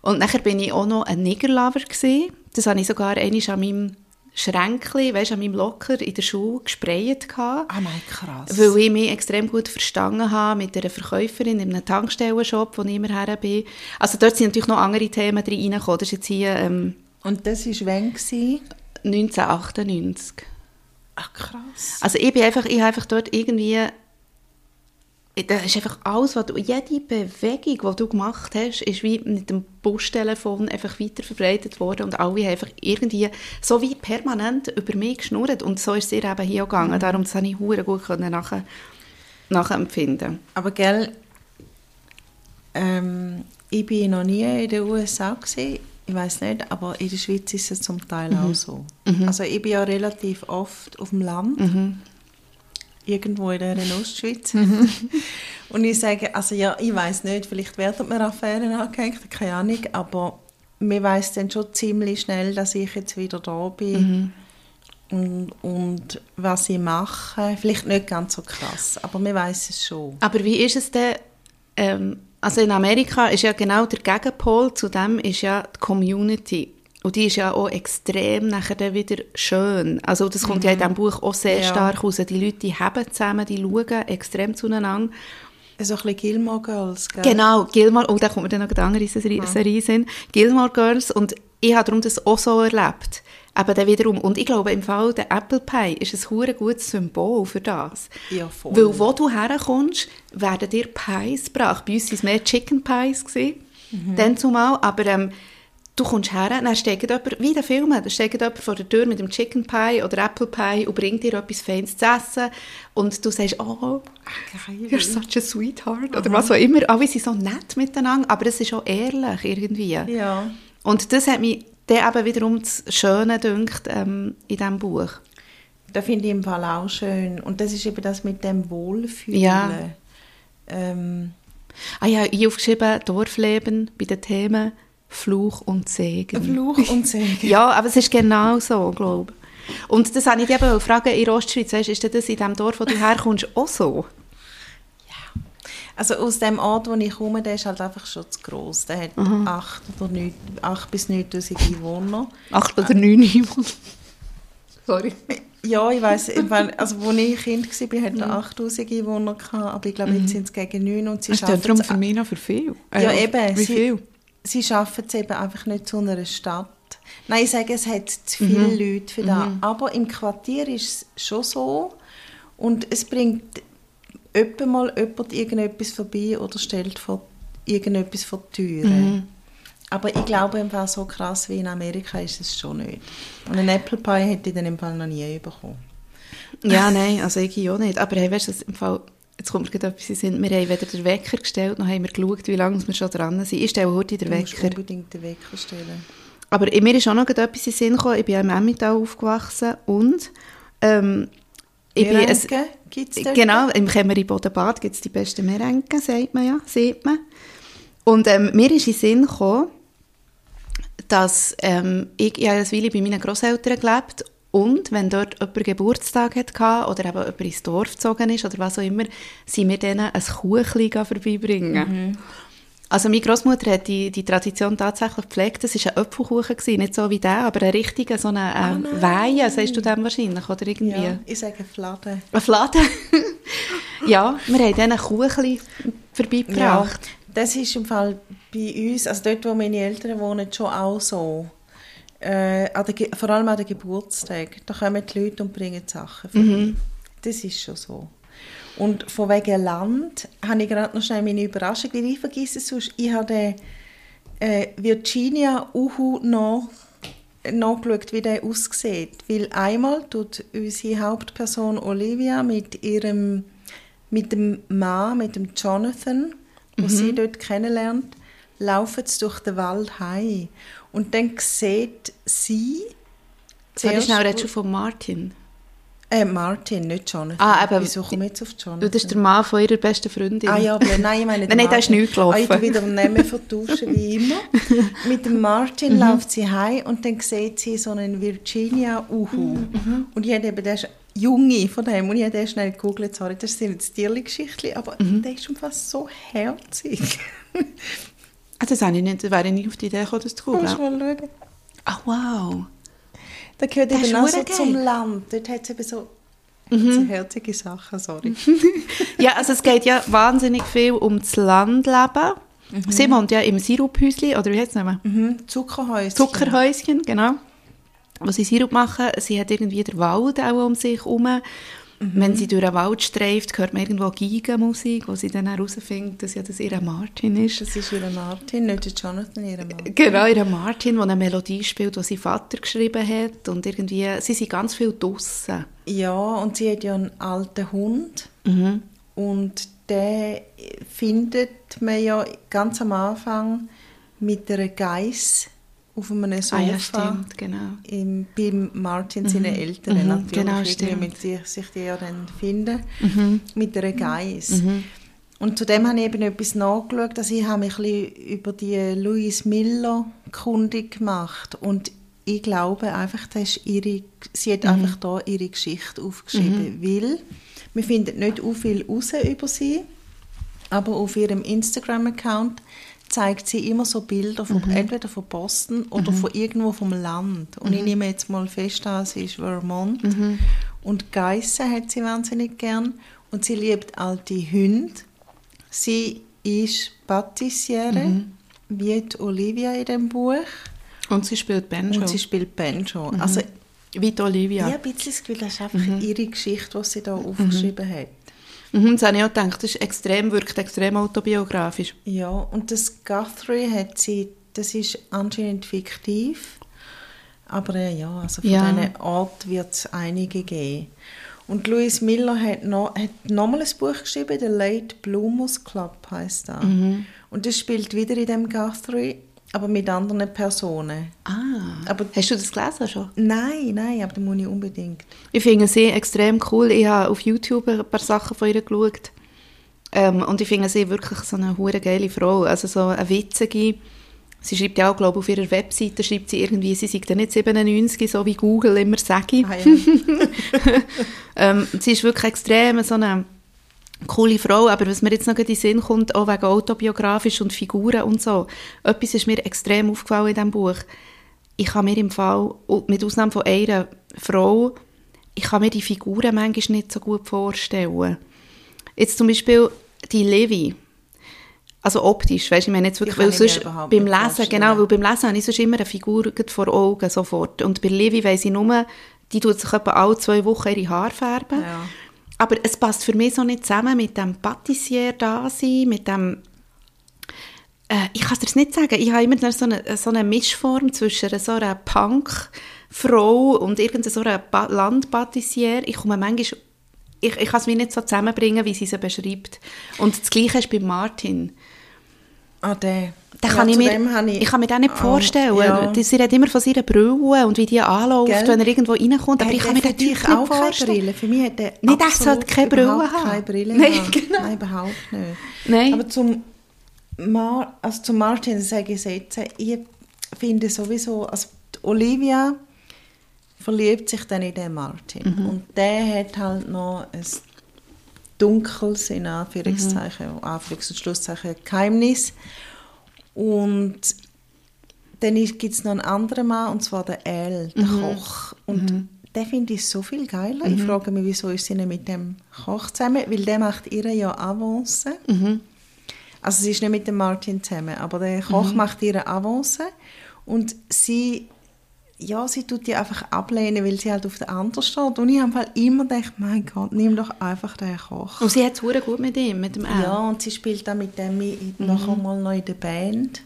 Speaker 2: Und nachher bin ich auch noch ein Niggerlover gewesen. Das habe ich sogar einmal an meinem Schränkchen, weißt, an meinem Locker in der Schule gesprayt
Speaker 1: Ah, oh mein krass.
Speaker 2: Weil ich mich extrem gut verstanden habe mit einer Verkäuferin in einem Tankstellenshop, wo ich immer her bin. Also dort sind natürlich noch andere Themen reingekommen. Das ist jetzt hier... Ähm,
Speaker 1: Und das war wann?
Speaker 2: 1998.
Speaker 1: Ach, krass.
Speaker 2: Also ich bin einfach, ich habe einfach dort irgendwie das ist einfach alles, was du, jede Bewegung, die du gemacht hast, ist wie mit dem Bustelefon einfach weiter verbreitet worden und alle haben einfach irgendwie so wie permanent über mich geschnurrt und so ist es ihr eben hier auch gegangen. Mhm. Darum konnte ich hure gut nachher, nachempfinden.
Speaker 1: Aber gell, ähm, ich bin noch nie in den USA gewesen. Ich weiß nicht, aber in der Schweiz ist es zum Teil mhm. auch so. Mhm. Also ich bin ja relativ oft auf dem Land mhm irgendwo in der Ostschweiz. Mhm. und ich sage, also ja, ich weiß nicht, vielleicht werden mir Affären angehängt, keine Ahnung, aber mir weiß dann schon ziemlich schnell, dass ich jetzt wieder da bin. Mhm. Und, und, was ich mache, vielleicht nicht ganz so krass, aber mir weiß es schon.
Speaker 2: Aber wie ist es denn, ähm, also in Amerika ist ja genau der Gegenpol zu dem ist ja die Community. Und die ist ja auch extrem nachher dann wieder schön. Also das kommt mhm. ja in mhm. diesem Buch auch sehr ja. stark raus. Die Leute, die haben zusammen, die schauen extrem zueinander.
Speaker 1: So ein bisschen Gilmore Girls, gell?
Speaker 2: Genau, Gilmore, oh, da kommt mir dann noch eine andere Serie, ja. Sind. Gilmore Girls und ich habe darum das auch so erlebt. Aber dann wiederum, und ich glaube, im Fall der Apple Pie ist ein hure gutes Symbol für das.
Speaker 1: Ja, voll.
Speaker 2: Weil wo du herkommst, werden dir Pies gebracht. Bei uns waren es mehr Chicken Pies. Mhm. Dann zumal, aber ähm, Du kommst her, dann steht jemand, wie in den Filmen, da steht jemand vor der Tür mit dem Chicken Pie oder Apple Pie und bringt dir etwas Feines zu essen und du sagst, oh, you're such a sweetheart oder was auch immer. Alle sind so nett miteinander, aber es ist auch ehrlich irgendwie.
Speaker 1: Ja.
Speaker 2: Und das hat mich dann eben wiederum das Schöne dünkt ähm, in diesem Buch.
Speaker 1: Das finde ich im Fall auch schön. Und das ist eben das mit dem Wohlfühlen.
Speaker 2: Ja.
Speaker 1: Ähm.
Speaker 2: Ah ja, ich habe aufgeschrieben, Dorfleben bei den Themen Fluch und Segen.
Speaker 1: Fluch und Segen.
Speaker 2: ja, aber es ist genau so, glaube ich. Und das habe ich dich eben fragen, in Ostschweiz, weißt, ist das in dem Dorf, wo du herkommst, auch so?
Speaker 1: Ja. Also aus dem Ort, wo ich komme, der ist halt einfach schon zu gross. Der hat mhm. acht, oder neun, acht bis 9000 Einwohner.
Speaker 2: Acht oder neun Einwohner? Sorry.
Speaker 1: Ja, ich weiss, also als ich Kind war, hatte er 8000 Einwohner, aber ich glaube, jetzt mhm. sind es gegen 9 und sie
Speaker 2: das schaffen darum für mich noch für viel.
Speaker 1: Äh, ja, eben.
Speaker 2: Wie viel?
Speaker 1: Sie schaffen es eben einfach nicht zu einer Stadt Nein, ich sage, es hat zu viele Leute für das. Aber im Quartier ist es schon so. Und es bringt öppe mal jemand irgendetwas vorbei oder stellt vor irgendetwas vor die Türe. Aber ich glaube, im Fall so krass wie in Amerika ist es schon nicht. Und einen Apple Pie hätte ich dann im Fall noch nie bekommen.
Speaker 2: Ja, nein, also ich auch nicht. Aber hey, weißt du, im Fall, jetzt kommt gerade etwas in Sinn. Wir haben weder den Wecker gestellt, noch haben wir geschaut, wie lange wir schon dran sind. Ich stelle heute den
Speaker 1: Du
Speaker 2: Wecker.
Speaker 1: unbedingt den Wecker stellen.
Speaker 2: Aber mir ist auch noch etwas in den Sinn gekommen. Ich bin ja im Emmental aufgewachsen und ähm, ich bin...
Speaker 1: es dort?
Speaker 2: Genau, im Kämmeri-Bodenbad gibt es die besten Merenken, sagt man ja, sieht man. Und ähm, mir ist in den Sinn gekommen, dass ähm, ich, ich habe eine Weile bei meinen Großeltern gelebt und wenn dort jemand Geburtstag hatte oder eben jemand ins Dorf gezogen ist oder was auch immer, sind wir denen ein Kuchen vorbeibringen. Also meine Großmutter hat die, die Tradition tatsächlich gepflegt. Es war ein Apfelkuchen, gewesen, nicht so wie der, aber ein richtiger, so eine ähm, Weihe, sagst du dem wahrscheinlich, oder irgendwie?
Speaker 1: Ja, ich sage Fladen.
Speaker 2: Ein Fladen. ja, wir haben dann ein Kuchen vorbeigebracht.
Speaker 1: das ist im Fall bei uns, also dort, wo meine Eltern wohnen, schon auch so. Äh, der, vor allem an den Geburtstagen. Da kommen die Leute und bringen Sachen vorbei. Das ist schon so. Und von wegen Land habe ich gerade noch schnell meine Überraschung, weil ich vergesse es sonst. Ich habe den äh, Virginia Uhu noch nachgeschaut, wie der aussieht. Weil einmal tut unsere Hauptperson Olivia mit ihrem mit dem Mann, mit dem Jonathan, wo sie dort kennenlernt, laufen sie durch den Wald heim. Und dann sieht sie zuerst-
Speaker 2: schnell, redest du von Martin?
Speaker 1: äh, Martin, nicht Jonathan.
Speaker 2: Ah, eben,
Speaker 1: Wieso komme ich jetzt auf Jonathan?
Speaker 2: Du, das ist der Mann von ihrer besten Freundin.
Speaker 1: Ah ja, aber nein, ich meine
Speaker 2: Nein, nein, da ist nichts gelaufen.
Speaker 1: Ah, ich wieder den Namen vertauschen, wie immer. Mit dem
Speaker 2: Mhm.
Speaker 1: Martin läuft sie heim und dann sieht sie so einen Virginia Uhu.
Speaker 2: Mhm,
Speaker 1: Und ich habe eben den Junge von dem und ich habe den schnell gegoogelt, sorry, das sind jetzt Tierli-Geschichten, aber
Speaker 2: Mhm.
Speaker 1: der ist schon fast so herzig.
Speaker 2: Ah, das habe ich nicht, wäre ich nicht auf die Idee gekommen, das zu
Speaker 1: Musst
Speaker 2: googeln.
Speaker 1: mal schauen.
Speaker 2: Ah, wow.
Speaker 1: Da gehört
Speaker 2: Das
Speaker 1: eben auch so zum. Land. Dort hat es eben so,
Speaker 2: Mhm.
Speaker 1: so herzige Sachen, sorry.
Speaker 2: Ja, also es geht ja wahnsinnig viel um das Landleben. Sie wohnt ja im Siruphäuschen, oder wie heißt es nochmal?
Speaker 1: Mhm. Zuckerhäuschen.
Speaker 2: Zuckerhäuschen, genau. Wo sie Sirup machen. Sie hat irgendwie den Wald auch um sich herum. Wenn sie durch den Wald streift, hört man irgendwo Gigenmusik, wo sie dann herausfindet, dass ja das ihr Martin ist.
Speaker 1: Das ist ihr Martin, nicht der Jonathan, ihr Mann.
Speaker 2: Genau, ihr Martin, der eine Melodie spielt, die sein Vater geschrieben hat. Und irgendwie, sie sind ganz viel draussen.
Speaker 1: Ja, und sie hat ja einen alten Hund.
Speaker 2: Mhm.
Speaker 1: Und den findet man ja ganz am Anfang mit einer Geiss auf einem Sofa.
Speaker 2: Ah ja, stimmt, genau.
Speaker 1: Im, bei Martin seinen Eltern
Speaker 2: Mhm,
Speaker 1: natürlich.
Speaker 2: genau, stimmt. Mhm.
Speaker 1: Mit sich, die ja dann finden. Mit einer Geiss. Und zu dem habe ich eben etwas nachgeschaut. Also ich habe mich ein bisschen über die Louise Miller kundig gemacht. Und ich glaube einfach, das ist ihre, sie
Speaker 2: Mhm.
Speaker 1: hat einfach da ihre Geschichte aufgeschrieben. Weil wir finden nicht so viel raus über sie, aber auf ihrem Instagram-Account zeigt sie immer so Bilder von, entweder von Boston oder von irgendwo vom Land. Und ich nehme jetzt mal fest an, sie ist Vermont. Und Geissen hat sie wahnsinnig gern. Und sie liebt alte Hunde. Sie ist Patissiere, wie die Olivia in dem Buch.
Speaker 2: Und sie spielt Banjo.
Speaker 1: Und sie spielt Banjo. Also,
Speaker 2: Wie die Olivia.
Speaker 1: ich habe ein bisschen das Gefühl, das ist einfach ihre Geschichte, die sie da aufgeschrieben hat.
Speaker 2: Mhm, das habe ich auch gedacht. Das ist extrem, wirkt extrem autobiografisch.
Speaker 1: Ja, und das Guthrie hat sie, das ist anscheinend fiktiv, aber äh, ja, also von
Speaker 2: Ja.
Speaker 1: diesen Ort wird es einige geben. Und Louise Miller hat noch, hat nochmal ein Buch geschrieben, «The Late Bloomers Club» heisst das.
Speaker 2: Mhm.
Speaker 1: Und das spielt wieder in dem Guthrie, aber mit anderen Personen.
Speaker 2: Ah.
Speaker 1: Aber
Speaker 2: Hast du das gelesen schon?
Speaker 1: nein, nein, aber das muss ich unbedingt.
Speaker 2: Ich finde sie extrem cool. Ich habe auf YouTube ein paar Sachen von ihr geschaut. Ähm, und ich finde sie wirklich so eine hure geile Frau. Also so eine witzige. Sie schreibt ja auch, glaube ich, auf ihrer Webseite schreibt sie irgendwie, sie sei dann nicht 97, so wie Google immer sage.
Speaker 1: Ah, ja.
Speaker 2: Ähm, sie ist wirklich extrem so eine coole Frau, aber was mir jetzt noch in den Sinn kommt, auch wegen autobiografisch und Figuren und so, etwas ist mir extrem aufgefallen in diesem Buch. Ich kann mir im Fall, mit Ausnahme von einer Frau, ich kann mir die Figuren manchmal nicht so gut vorstellen. Jetzt zum Beispiel die Levi. Also optisch, weißt du, ich meine jetzt wirklich, weil sonst beim Lesen, genau, weil beim Lesen habe ich sonst immer eine Figur vor Augen, sofort. Und bei Livy weiss ich nur, die tut sich etwa alle zwei Wochen ihre Haare färben.
Speaker 1: Ja.
Speaker 2: Aber es passt für mich so nicht zusammen mit dem Patissier da sein, mit dem äh, ich kann es dir nicht sagen, ich habe immer so eine, so eine Mischform zwischen so einer Punk-Frau und irgendeiner so Landpatissier. Ich komme manchmal, ich, ich kann es mir nicht so zusammenbringen, wie sie sie beschreibt. Und das Gleiche ist bei Martin.
Speaker 1: Ah, der.
Speaker 2: Den
Speaker 1: Ja,
Speaker 2: kann ich, mir,
Speaker 1: habe
Speaker 2: ich, kann mir den nicht
Speaker 1: Ah,
Speaker 2: vorstellen.
Speaker 1: ja.
Speaker 2: Die- Sie redet immer von seiner Brille und wie die anläuft,
Speaker 1: Gell?
Speaker 2: wenn er irgendwo reinkommt. Aber
Speaker 1: Hat
Speaker 2: ich kann
Speaker 1: der
Speaker 2: mir
Speaker 1: für
Speaker 2: den Typ
Speaker 1: dich
Speaker 2: nicht
Speaker 1: auch
Speaker 2: vorstellen.
Speaker 1: Brille? Für mich hat der
Speaker 2: Nein, der sollte keine Brille haben.
Speaker 1: keine Brille
Speaker 2: Nein,
Speaker 1: haben.
Speaker 2: genau.
Speaker 1: Nein, überhaupt nicht.
Speaker 2: Nein.
Speaker 1: Aber zum, Mar also zum Martin sage ich jetzt, ich finde sowieso, also Olivia verliebt sich dann in den Martin.
Speaker 2: Mhm.
Speaker 1: Und der hat halt noch ein dunkles, in Anführungszeichen, Anführungs- und Schlusszeichen, Geheimnis. Und dann gibt es noch einen anderen Mann, und zwar den El, den Koch. Und den finde ich so viel geiler. Ich frage mich, wieso ist sie nicht mit dem Koch zusammen? Weil der macht ihr ja Avance. Also sie ist nicht mit dem Martin zusammen, aber der Koch macht ihre Avance. Und sie, ja, sie tut die einfach ablehnen, weil sie halt auf der anderen steht. Und ich habe halt immer gedacht, mein Gott, nimm doch einfach den Koch.
Speaker 2: Und sie hat es gut mit ihm, mit dem Al.
Speaker 1: Ja, und sie spielt dann mit dem in- nachher mal noch in der Band.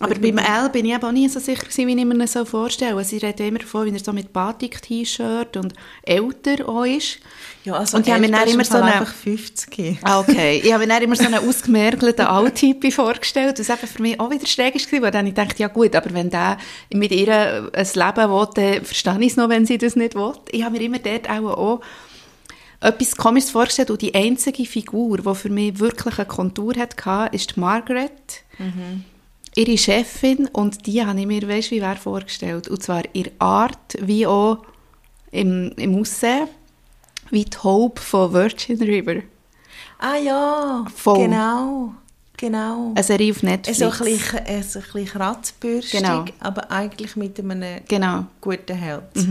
Speaker 2: Aber beim L bin ich eben auch nie so sicher gewesen, wie ich mir ihn so vorstelle. Sie redet immer davon, wie er so mit Batik-T-Shirt und älter auch ist.
Speaker 1: Ja, also
Speaker 2: Und ich habe mir dann immer
Speaker 1: im
Speaker 2: so eine-
Speaker 1: einfach 50.
Speaker 2: Ah, okay. Ich habe mir dann immer so einen ausgemergelten Alttypi vorgestellt, was eben für mich auch wieder schräg war, weil dann ich dachte, ja gut, aber wenn der mit ihr ein Leben will, dann verstehe ich es noch, wenn sie das nicht will. Ich habe mir immer dort auch, auch etwas Komisches vorgestellt und die einzige Figur, die für mich wirklich eine Kontur hatte, ist die Margaret, ihre Chefin, und die habe ich mir, weißt wie wer vorgestellt. Und zwar ihre Art, wie auch im, im Aussehen, wie die Hope von Virgin River.
Speaker 1: Ah ja,
Speaker 2: Voll.
Speaker 1: genau, genau.
Speaker 2: Eine Serie auf Netflix.
Speaker 1: So ein bisschen, so ein bisschen kratzbürstig,
Speaker 2: Genau.
Speaker 1: aber eigentlich mit einem
Speaker 2: Genau.
Speaker 1: guten Herz.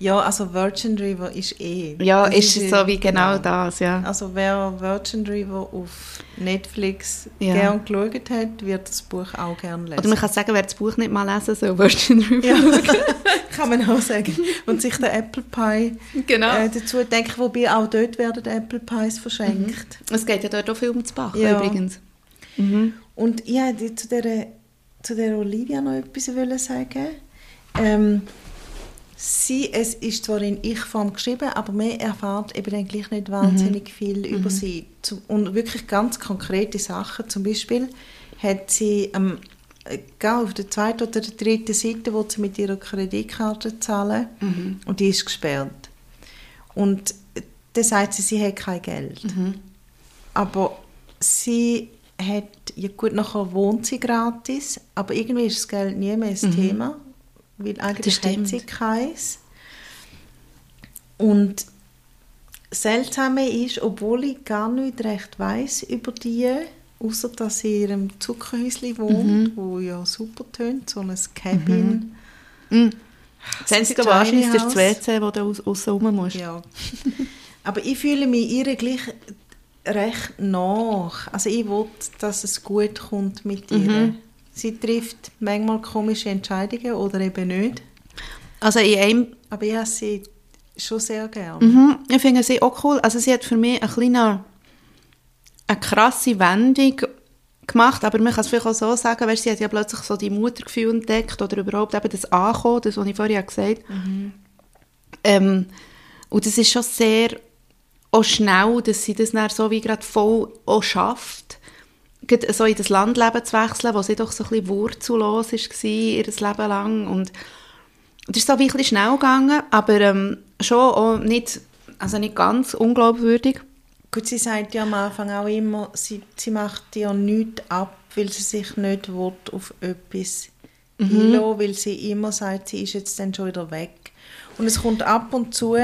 Speaker 1: Ja, also Virgin River ist eh.
Speaker 2: Ja,
Speaker 1: das
Speaker 2: ist es so wie genau
Speaker 1: ja.
Speaker 2: das, ja.
Speaker 1: Also wer Virgin River auf Netflix
Speaker 2: Ja.
Speaker 1: gern geschaut hat, wird das Buch auch gern lesen.
Speaker 2: Oder man kann sagen, wer das Buch nicht mal lesen soll, Virgin River.
Speaker 1: ja, kann man auch sagen. Und sich den Apple Pie
Speaker 2: Genau.
Speaker 1: äh, dazu denken, wobei auch dort werden Apple Pies verschenkt.
Speaker 2: Es geht ja dort auch viel um das Bach,
Speaker 1: Ja.
Speaker 2: übrigens.
Speaker 1: Und ich wollte zu der, zu der Olivia noch etwas sagen. Ähm, sie, es ist zwar in Ich-Form geschrieben, aber man erfahrt eben dann gleich nicht wahnsinnig viel über sie. Zum, und wirklich ganz konkrete Sachen. Zum Beispiel hat sie ähm, äh, auf der zweiten oder der dritten Seite, wo sie mit ihrer Kreditkarte zahlen und die ist gesperrt. Und äh, dann sagt sie, sie hat kein Geld. Aber sie hat, ja gut, nachher wohnt sie gratis, aber irgendwie ist das Geld nie mehr ein Thema, weil eigentlich hat sie keins. Und das Seltsame ist, obwohl ich gar nicht recht weiß über die, außer dass sie in ihrem Zuckerhäuschen wohnt, wo ja super tönt, so ein Cabin.
Speaker 2: Das einzige
Speaker 1: Tiny
Speaker 2: Wahrscheinlich ist
Speaker 1: House.
Speaker 2: das WC, wo du aus- aussen rum musst.
Speaker 1: Ja. Aber ich fühle mich ihr gleich recht nach. Also ich will, dass es gut kommt mit ihr.
Speaker 2: Mhm.
Speaker 1: Sie trifft manchmal komische Entscheidungen oder eben nicht.
Speaker 2: Also in einem
Speaker 1: Aber ich habe sie schon sehr gern.
Speaker 2: Mhm, ich finde sie auch cool. Also sie hat für mich eine kleine, eine krasse Wendung gemacht, aber man kann es vielleicht auch so sagen, weißt, sie hat ja plötzlich so die Muttergefühl entdeckt oder überhaupt eben das Ankommen, das, was ich vorhin gesagt habe. Ähm, und das ist schon sehr auch schnell, dass sie das dann so wie gerade voll auch schafft, so in das Landleben zu wechseln, wo sie doch so ein bisschen wurzellos war, ihr Leben lang und es ist so ein bisschen schnell gegangen, aber ähm, schon auch nicht, also nicht ganz unglaubwürdig.
Speaker 1: Gut, sie sagt ja am Anfang auch immer, sie, sie macht ja nichts ab, weil sie sich nicht will auf etwas
Speaker 2: Mhm.
Speaker 1: mhm. weil sie immer sagt, sie ist jetzt dann schon wieder weg. Und es kommt ab und zu,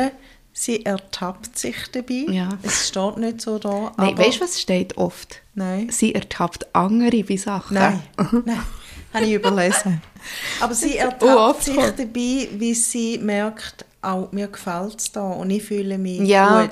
Speaker 1: sie ertappt sich dabei.
Speaker 2: Ja.
Speaker 1: Es steht nicht so da.
Speaker 2: Nein, weißt du, was steht oft?
Speaker 1: Nein.
Speaker 2: Sie ertappt andere bei Sachen.
Speaker 1: Nein, nein, habe ich überlesen. Aber sie ertappt
Speaker 2: Oh, oft
Speaker 1: sich dabei, wie sie merkt, auch mir gefällt es da und ich fühle mich
Speaker 2: Ja.
Speaker 1: gut.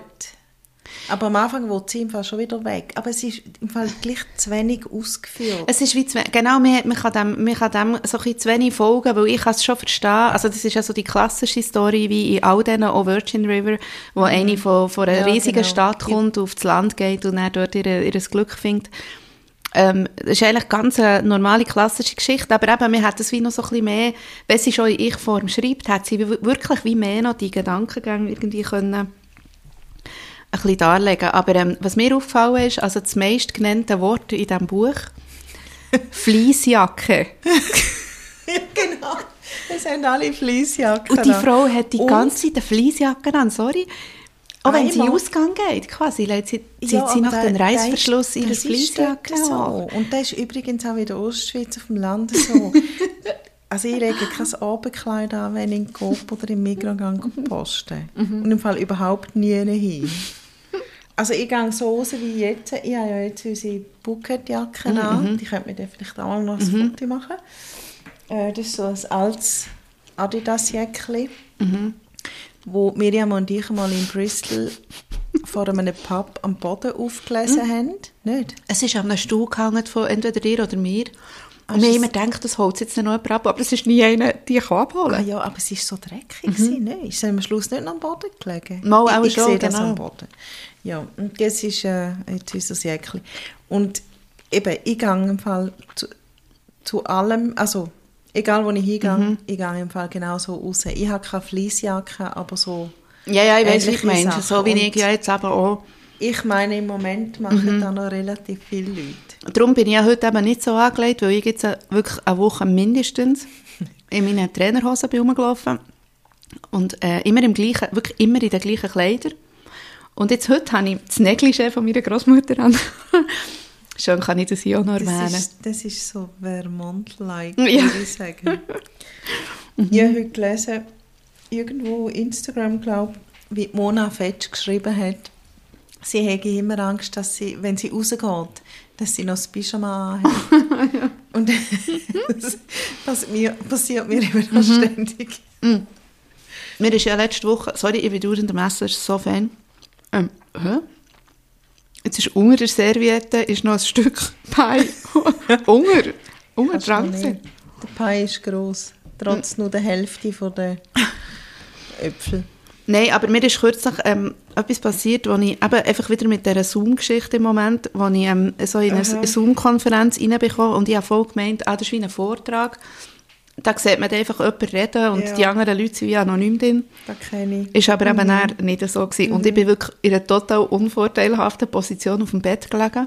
Speaker 1: Aber am Anfang will sie im Fall schon wieder weg. Aber es ist im Fall gleich zu wenig ausgeführt.
Speaker 2: Es ist wie zu, genau, man, man, kann dem, man kann dem so ein zu wenig folgen, weil ich kann es schon verstehen. Also das ist ja so die klassische Story wie in all diesen, auch Virgin River, wo mhm. eine von, von einer ja, riesigen genau. Stadt kommt, ja. aufs Land geht und dann dort ihr, ihr Glück findet. Ähm, das ist eigentlich ganz eine normale, klassische Geschichte, aber eben, man hat das wie noch so ein bisschen mehr, wenn sie schon in Ich-Form schreibt, hat sie wirklich wie mehr noch die Gedankengänge irgendwie können ein bisschen darlegen. Aber ähm, was mir aufgefallen ist, also das meist genannte Wort in diesem Buch, Fleissjacke.
Speaker 1: genau, es haben alle Fleissjacken
Speaker 2: Und die Frau hat die ganze Zeit eine Fleissjacke an, sorry. Auch wenn sie Ausgang geht, quasi, sie, ja, sie nach dem Reißverschluss ihres Fleissjacke
Speaker 1: so. Und das ist übrigens auch in der Ostschweiz auf dem Land so. Also ich lege kein Abendkleid an, wenn ich in Coop oder im Mikrogang posten. Mhm. Und im Fall überhaupt nie hin. Also ich gehe so raus wie jetzt. Ich habe ja jetzt unsere Bucketjacke mhm. an. Mhm. Die könnte mir dann vielleicht auch noch ein mhm. Foto machen. Äh, das ist so ein altes Adidas-Jäckchen, mhm. wo Miriam und ich mal in Bristol vor einem Pub am Boden aufgelesen mhm. haben. Nicht?
Speaker 2: Es ist an einem Stuhl gehangen von entweder dir oder mir. Und wir haben immer gedacht, das holt jetzt noch jemand ab, aber es ist nie einer, die ich abholen
Speaker 1: ah, Ja, aber es war so dreckig. Mhm. Ne? Ist es am Schluss nicht am Boden gelegen?
Speaker 2: Mal auch
Speaker 1: ich,
Speaker 2: schon,
Speaker 1: sehe genau. das am Boden. Ja, und das ist äh, jetzt das Jäckchen. Und eben, ich gehe im Fall zu, zu allem, also egal wo ich hingehe, mhm. ich gehe im Fall genau so raus. Ich habe keine Fleissjacke, aber so
Speaker 2: Ja, ja, ich weiß, wie ich meine, so wie ich ja jetzt aber auch.
Speaker 1: Ich meine, im Moment machen mhm. da noch relativ viele Leute.
Speaker 2: Darum bin ich ja heute eben nicht so angelegt, weil ich jetzt wirklich eine Woche mindestens in meinen Trainerhosen bin rumgelaufen und äh, immer im gleichen, wirklich immer in den gleichen Kleidern. Und jetzt heute habe ich das Negligé von meiner Großmutter an. Schön kann ich das hier auch noch erwähnen.
Speaker 1: Das ist, das ist so Vermont-like, ja. würde ich sagen. mhm. Ich habe heute gelesen, irgendwo Instagram, glaube wie Mona Fetsch geschrieben hat, sie hätte immer Angst, dass sie, wenn sie rausgeht, dass sie noch das Pyjama ja. Und das, das mir, passiert mir immer noch mhm. ständig. Mhm.
Speaker 2: Mir ist ja letzte Woche, sorry, ich bin der Messe, ist so Fan, ähm, hä? Jetzt ist unter der Serviette ist noch ein Stück Pie. unter, unter dran. Der
Speaker 1: Pie ist gross, trotz nur der Hälfte der Äpfel.
Speaker 2: Nein, aber mir ist kürzlich ähm, etwas passiert, wo ich eben einfach wieder mit dieser Zoom-Geschichte im Moment, wo ich ähm, so in eine Zoom-Konferenz reinbekomme und ich habe voll gemeint, ah, das ist wie ein Vortrag da sieht man einfach jemanden reden und ja. die anderen Leute sind wie anonym drin.
Speaker 1: Das kenne ich.
Speaker 2: Ist aber mhm. eben nicht so gewesen. Mhm. Und ich bin wirklich in einer total unvorteilhaften Position auf dem Bett gelegen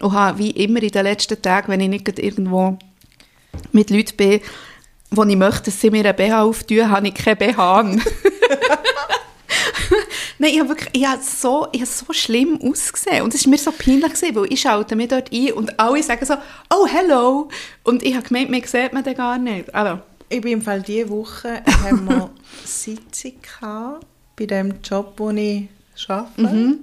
Speaker 2: und habe wie immer in den letzten Tagen, wenn ich nicht irgendwo mit Leuten bin, wo ich möchte, dass sie mir einen BH auftun, habe ich keinen BH an. Nein, ich habe wirklich, ich habe so, ich habe so schlimm ausgesehen und es war mir so peinlich gewesen, weil ich schaute mich dort ein und alle sagen so, oh, hello, und ich habe gemeint, mir sieht man den gar nicht. Also.
Speaker 1: Ich bin im Fall diese Woche, haben wir Sitzung gehabt, bei dem Job, wo ich arbeite. Mhm.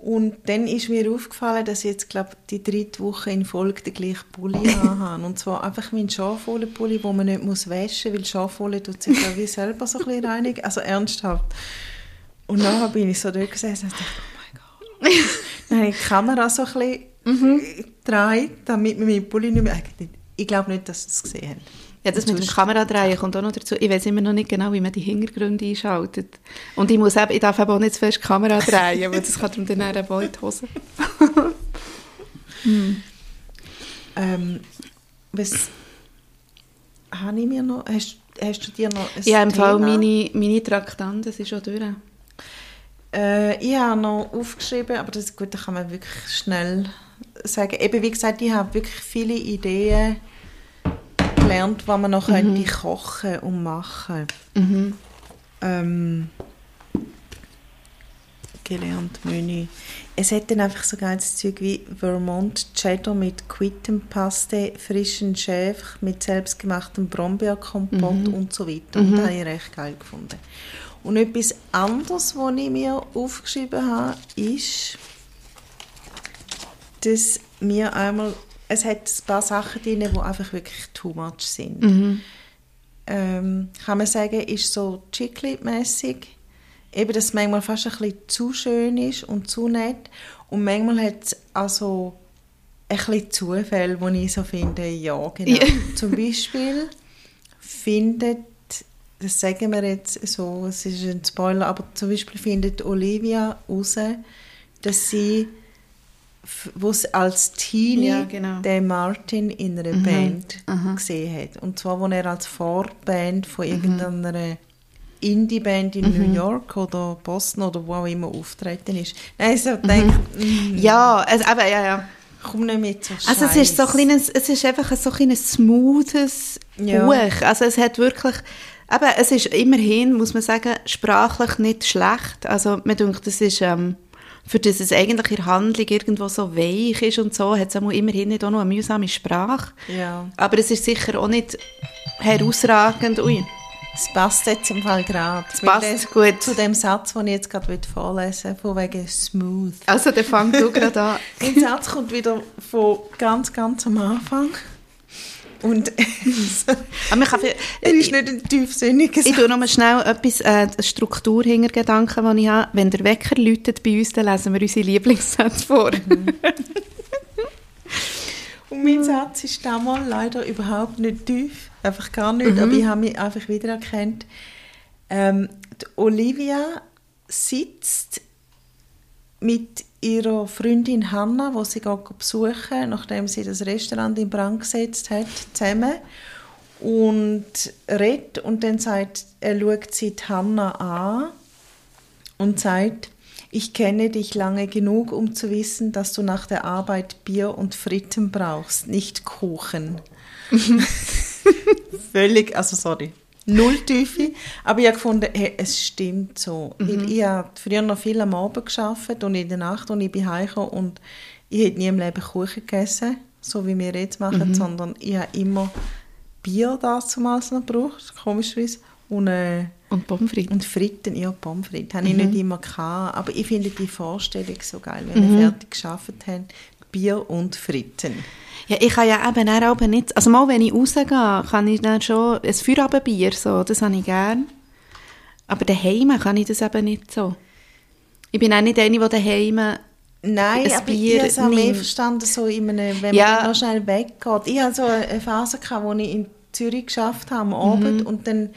Speaker 1: Und dann ist mir aufgefallen, dass ich jetzt, glaube die dritte Woche in Folge den gleichen Pulli habe. Und zwar einfach mein Schafwolle-Pulli, den man nicht muss waschen muss, weil Schafwolle tut sich ja wie selber so ein bisschen reinigen. Also ernsthaft. Und nachher bin ich so dort gesessen und dachte, oh mein Gott. dann habe ich die Kamera so ein bisschen mhm. gedreht, damit man meinen Pulli nicht mehr... Ich glaube nicht, dass sie es gesehen haben.
Speaker 2: Ja, das mit dem Kameradrehen kommt auch noch dazu. Ich weiß immer noch nicht genau, wie man die Hintergründe einschaltet. Und ich, muss eben, ich darf eben auch nicht zu fest die Kamera drehen, weil das kann darum dann eine in die Hose.
Speaker 1: hm. ähm, was habe ich mir noch... Hast, hast du dir noch
Speaker 2: ein Ja, im Fall meine, meine Traktanten, das ist schon durch.
Speaker 1: Äh, ich habe noch aufgeschrieben, aber das ist gut, da kann man wirklich schnell sagen. Eben, wie gesagt, ich habe wirklich viele Ideen gelernt, was man noch mhm. könnte kochen und machen mhm. ähm, gelernt Menü. Es hat dann einfach so geiles Zeug wie Vermont Cheddar mit Quittenpaste, frischen Schäf mit selbstgemachtem Brombeerkompott mhm. und so weiter. Und mhm. das habe ich recht geil gefunden. Und etwas anderes, was ich mir aufgeschrieben habe, ist, dass wir einmal es hat ein paar Sachen drin, die einfach wirklich too much sind. Mhm. Ähm, kann man sagen, ist so Chiclet-mässig. eben, dass es manchmal fast ein bisschen zu schön ist und zu nett. Und manchmal hat es also ein bisschen Zufälle, wo ich so finde, ja, genau. Zum Beispiel findet, das sagen wir jetzt so, es ist ein Spoiler, aber zum Beispiel findet Olivia raus, dass sie, wo sie als Teenie
Speaker 2: Ja, genau.
Speaker 1: den Martin in einer Band gesehen hat. Und zwar, wo er als Vorband von irgendeiner Indie-Band in New York oder Boston oder wo auch immer auftreten ist. Nein, so denke
Speaker 2: Ja, also, aber ja, ja.
Speaker 1: komm nicht mit so
Speaker 2: Also es ist so ein kleines, es ist einfach so ein smoothes
Speaker 1: Ja.
Speaker 2: Buch. Also es hat wirklich, aber es ist immerhin, muss man sagen, sprachlich nicht schlecht. Also man denkt, das ist, ähm, für das es eigentlich in der Handlung irgendwo so weich ist und so, hat es immerhin nicht auch noch eine mühsame Sprache.
Speaker 1: Ja,
Speaker 2: Aber es ist sicher auch nicht herausragend. Ui,
Speaker 1: es passt jetzt im Fall gerade.
Speaker 2: es passt gut.
Speaker 1: Zu dem Satz, den ich jetzt gerade vorlesen will, von wegen smooth.
Speaker 2: Also dann fang du gerade an.
Speaker 1: Der Satz kommt wieder von ganz, ganz am Anfang. Und
Speaker 2: Aber kann
Speaker 1: er ist nicht ein tiefsinniger
Speaker 2: Ich tue noch mal schnell etwas, äh, Struktur Gedanken, die ich habe. Wenn der Wecker läutet bei uns, dann lesen wir unsere Lieblingssätze vor.
Speaker 1: Und mein Satz ist damals leider überhaupt nicht tief. Einfach gar nicht. Aber ich habe mich einfach wiedererkannt. Ähm, die Olivia sitzt mit ihrer Freundin Hanna, wo sie geht besuchen, nachdem sie das Restaurant in Brand gesetzt hat, zusammen und redet und dann sagt, er schaut sie Hanna an und sagt, ich kenne dich lange genug, um zu wissen, dass du nach der Arbeit Bier und Fritten brauchst, nicht Kuchen. Völlig, also sorry, null Tiefe. Aber ich habe gefunden, hey, es stimmt so. Weil ich habe früher noch viel am Abend gearbeitet und in der Nacht, und ich bin heimgekommen und ich hätte nie im Leben Kuchen gegessen, so wie wir jetzt machen, sondern ich habe immer Bier damals noch gebraucht, komischerweise. Und, äh,
Speaker 2: Und Pommes frites.
Speaker 1: und Fritten, ja, Pommes frites, habe ich nicht immer gehabt. Aber ich finde die Vorstellung so geil, wenn wir fertig geschafft haben, Bier und Fritten.
Speaker 2: Ja, ich kann ja eben auch aber nicht, also mal wenn ich rausgehe, kann ich dann schon ein Feierabendbier, so, das habe ich gern. Aber daheim kann ich das eben nicht so. Ich bin auch nicht eine, die daheim
Speaker 1: Nein,
Speaker 2: Ein
Speaker 1: aber
Speaker 2: Bier
Speaker 1: ich habe es auch mehr verstanden, so in einem, wenn
Speaker 2: Ja.
Speaker 1: man dann noch schnell weggeht. Ich hatte so eine Phase, gehabt, wo ich in Zürich geschafft habe, am
Speaker 2: Mhm.
Speaker 1: Abend, und dann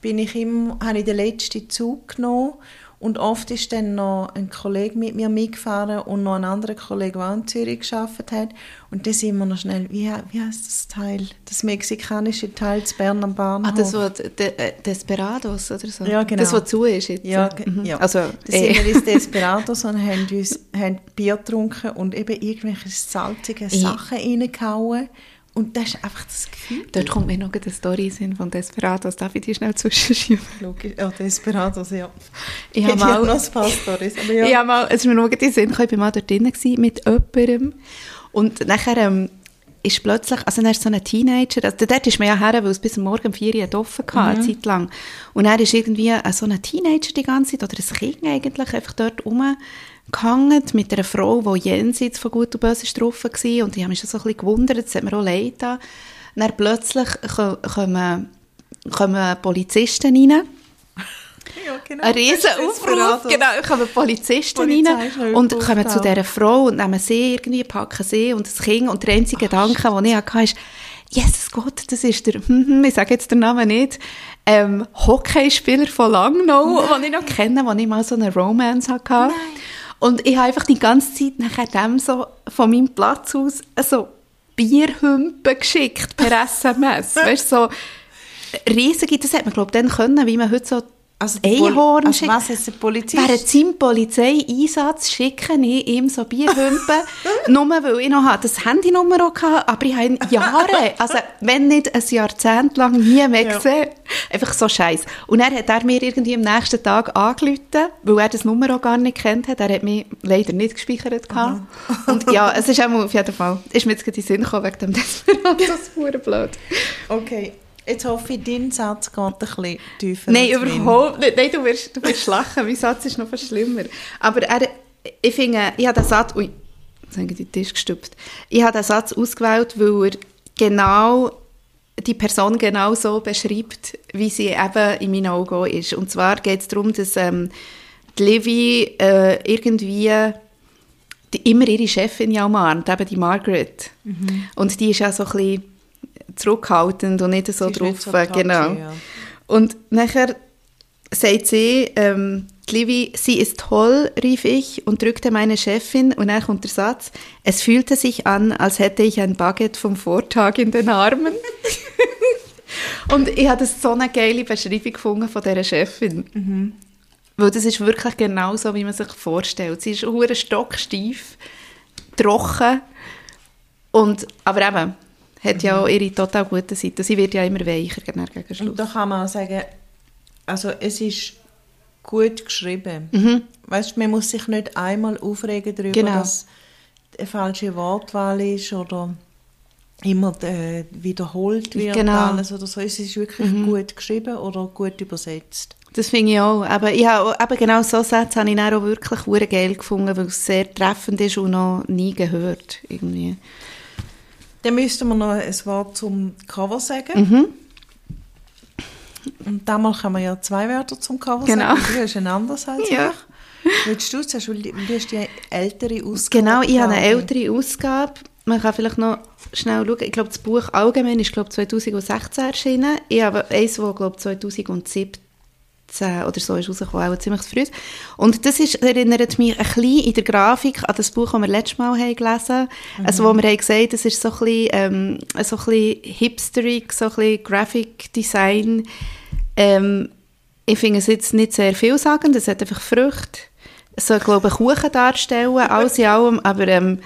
Speaker 1: bin ich immer, habe ich den letzten Zug genommen und oft ist dann noch ein Kollege mit mir mitgefahren und noch ein anderer Kollege, der auch in Zürich geschafft hat. Und dann sind wir noch schnell, wie, wie heißt das Teil? Das mexikanische Teil zu Bern am Bahnhof.
Speaker 2: Ah, das, was De äh, Desperados oder so?
Speaker 1: Ja, genau.
Speaker 2: Das, was zu ist jetzt?
Speaker 1: Ja,
Speaker 2: Mhm.
Speaker 1: ja.
Speaker 2: Also,
Speaker 1: da
Speaker 2: eh.
Speaker 1: sind wir ins Desperados und haben, uns, haben Bier getrunken und eben irgendwelche salzigen
Speaker 2: Ja.
Speaker 1: Sachen reingehauen. Und das ist einfach das Gefühl.
Speaker 2: Dort kommt mir noch eine Story in von Desperados. Darf ich die schnell zwischenschieben?
Speaker 1: Logisch. Ja, Desperados, ja.
Speaker 2: Ich
Speaker 1: Ich
Speaker 2: habe mal,
Speaker 1: noch ein paar Storys. Ja.
Speaker 2: ich habe mal, es ist mir noch in den Sinn ich war mal dort drin gewesen mit jemandem und nachher ähm, ist plötzlich, also dann ist so ein Teenager, also dort ist man ja her, weil es bis Morgen um 4 Uhr offen war, eine Zeit lang. Und er ist irgendwie äh, so ein Teenager die ganze Zeit, oder ein Kind eigentlich, einfach dort rumgehangen mit einer Frau, die jenseits von Gut und Böse drauf war. Und ich habe mich schon so ein bisschen gewundert, das hat mir auch leid getan. Dann plötzlich ko- kommen, kommen Polizisten rein,
Speaker 1: ja, genau.
Speaker 2: ein riesen Aufruf, genau, kommen Polizisten
Speaker 1: Polizei
Speaker 2: rein und kommen zu dieser Frau und nehmen sie irgendwie, packen sie und das Kind. Und der einzige Gedanke, den ich hatte, ist, Jesus Gott, das ist der, ich sage jetzt den Namen nicht, ähm, Hockeyspieler von Langnau, den ich noch kenne, wo ich mal so eine Romance hatte. Und ich habe einfach die ganze Zeit nachher dem so von meinem Platz aus so Bierhümpen geschickt per SMS. weißt du, so riesige, das hat man glaube ich dann können, wie man heute so
Speaker 1: Also,
Speaker 2: Einhorn
Speaker 1: also was ist der Polizist?
Speaker 2: Während seinem Polizeieinsatz schicke ich ihm so Bierhümpen, nur weil ich noch das Handynummer auch hatte, aber ich habe ihn Jahre, also wenn nicht ein Jahrzehnt lang nie mehr
Speaker 1: Ja.
Speaker 2: gesehen. Einfach so scheiß. Und dann hat er mir irgendwie am nächsten Tag angerufen, weil er das Nummer auch gar nicht kennt hat. Er hat mich leider nicht gespeichert gehabt. Und ja, es ist auch auf jeden Fall, ist mir jetzt gerade in den Sinn gekommen wegen dem Desperados, das ist blöd.
Speaker 1: Okay, jetzt hoffe ich, dein Satz geht ein bisschen tiefer.
Speaker 2: Nein, überhaupt nicht. Nein, du wirst, du wirst lachen. Mein Satz ist noch viel schlimmer. Aber er, ich finde, ich habe den Satz... Ui, jetzt habe ich den Tisch gestüpft. Ich habe den Satz ausgewählt, weil er genau die Person genau so beschreibt, wie sie eben in meinen Augen ist. Und zwar geht es darum, dass ähm, die Livy äh, irgendwie die, immer ihre Chefin ja umarmt, eben die Margaret. Mhm. Und die ist ja so ein bisschen zurückhaltend und nicht so drauf. So touchy, genau. Ja. Und nachher sagt sie, ähm, Livy, sie ist toll, rief ich und drückte meine Chefin und dann kommt der Satz, es fühlte sich an, als hätte ich ein Baguette vom Vortag in den Armen. und ich habe so eine geile Beschreibung gefunden von dieser Chefin. Mhm. Weil das ist wirklich genau so, wie man sich vorstellt. Sie ist hure stocksteif, trocken und, aber eben, hat ja auch ihre total gute Seite. Sie wird ja immer weicher gegen Schluss.
Speaker 1: Und da kann man auch sagen, also es ist gut geschrieben. Mhm. Weißt, man muss sich nicht einmal aufregen darüber, genau. dass eine falsche Wortwahl ist oder immer äh, wiederholt wird genau. alles oder so. Es ist wirklich mhm. gut geschrieben oder gut übersetzt.
Speaker 2: Das finde ich auch. Aber ich habe, eben genau so Sätze habe ich auch wirklich geil gefunden, weil es sehr treffend ist und noch nie gehört. Irgendwie.
Speaker 1: Dann müssten wir noch ein Wort zum Cover sagen. Mhm. Und damals kann man ja zwei Wörter zum Cover genau. sagen. Du hast ein anderes als ja. ich. Willst du zuerst, weil du hast die ältere Ausgabe.
Speaker 2: Genau, ich habe eine ältere Ausgabe. Man kann vielleicht noch schnell schauen. Ich glaube, das Buch allgemein ist glaube 2016 erschienen. Ich habe eins, das glaube 2017 oder so ist rausgekommen, auch ziemlich früh. Und das ist, erinnert mich ein bisschen in der Grafik an das Buch, das wir letztes Mal haben gelesen haben. Mhm. Also, wo wir haben gesagt, das ist so ein bisschen, ähm, so ein bisschen hipsterig, so ein bisschen Graphic Design. Ähm, ich finde es jetzt nicht sehr vielsagend, es hat einfach Früchte. Es soll, glaube ich, Kuchen darstellen, alles in allem, aber ähm,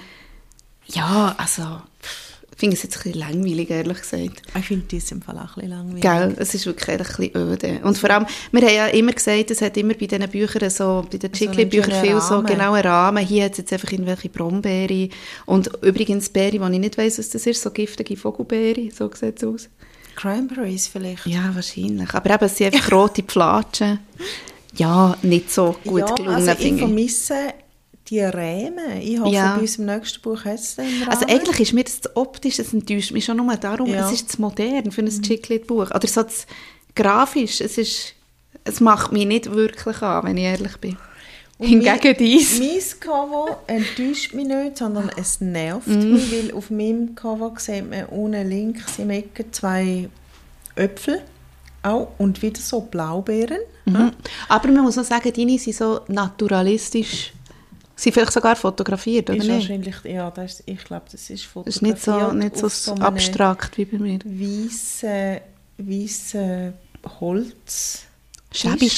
Speaker 2: ja, also finde es jetzt ein bisschen langweilig, ehrlich gesagt.
Speaker 1: Ich finde das im Fall auch ein bisschen langweilig.
Speaker 2: Gell, es ist wirklich ein bisschen öde. Und vor allem, wir haben ja immer gesagt, es hat immer bei diesen Büchern, so, bei den Chickli-Büchern so viel so genau einen Rahmen. Hier hat es jetzt einfach irgendwelche Brombeere. Und übrigens Beere, wo ich nicht weiss, was das ist, so giftige Vogelbeere, so sieht es aus.
Speaker 1: Cranberries vielleicht?
Speaker 2: Ja, wahrscheinlich. Aber eben, es sind einfach rote Pflatschen. Ja, nicht so gut ja, gelungen,
Speaker 1: also ich vermisse die Rähmen. Ich hoffe, ja. bei unserem nächsten Buch hat es den
Speaker 2: Rahmen. Also eigentlich ist mir das optisch, es enttäuscht mich schon nur darum, ja. es ist zu modern für ein mhm. Chiclet-Buch. Oder so grafisch, es ist, es macht mich nicht wirklich an, wenn ich ehrlich bin. Und Hingegen dies.
Speaker 1: Mein Cover enttäuscht mich nicht, sondern es nervt mm. mich, weil auf meinem Cover sieht man unten links im Ecke zwei Äpfel auch, und wieder so Blaubeeren.
Speaker 2: Mhm. Aber man muss auch sagen, deine sind so naturalistisch Sie vielleicht sogar fotografiert, oder ist nicht?
Speaker 1: Wahrscheinlich, ja, das ist, ich glaube, das ist
Speaker 2: fotografiert. Das ist nicht so, nicht so, so abstrakt wie bei mir.
Speaker 1: Weiße, weiße Holz. Wahrscheinlich,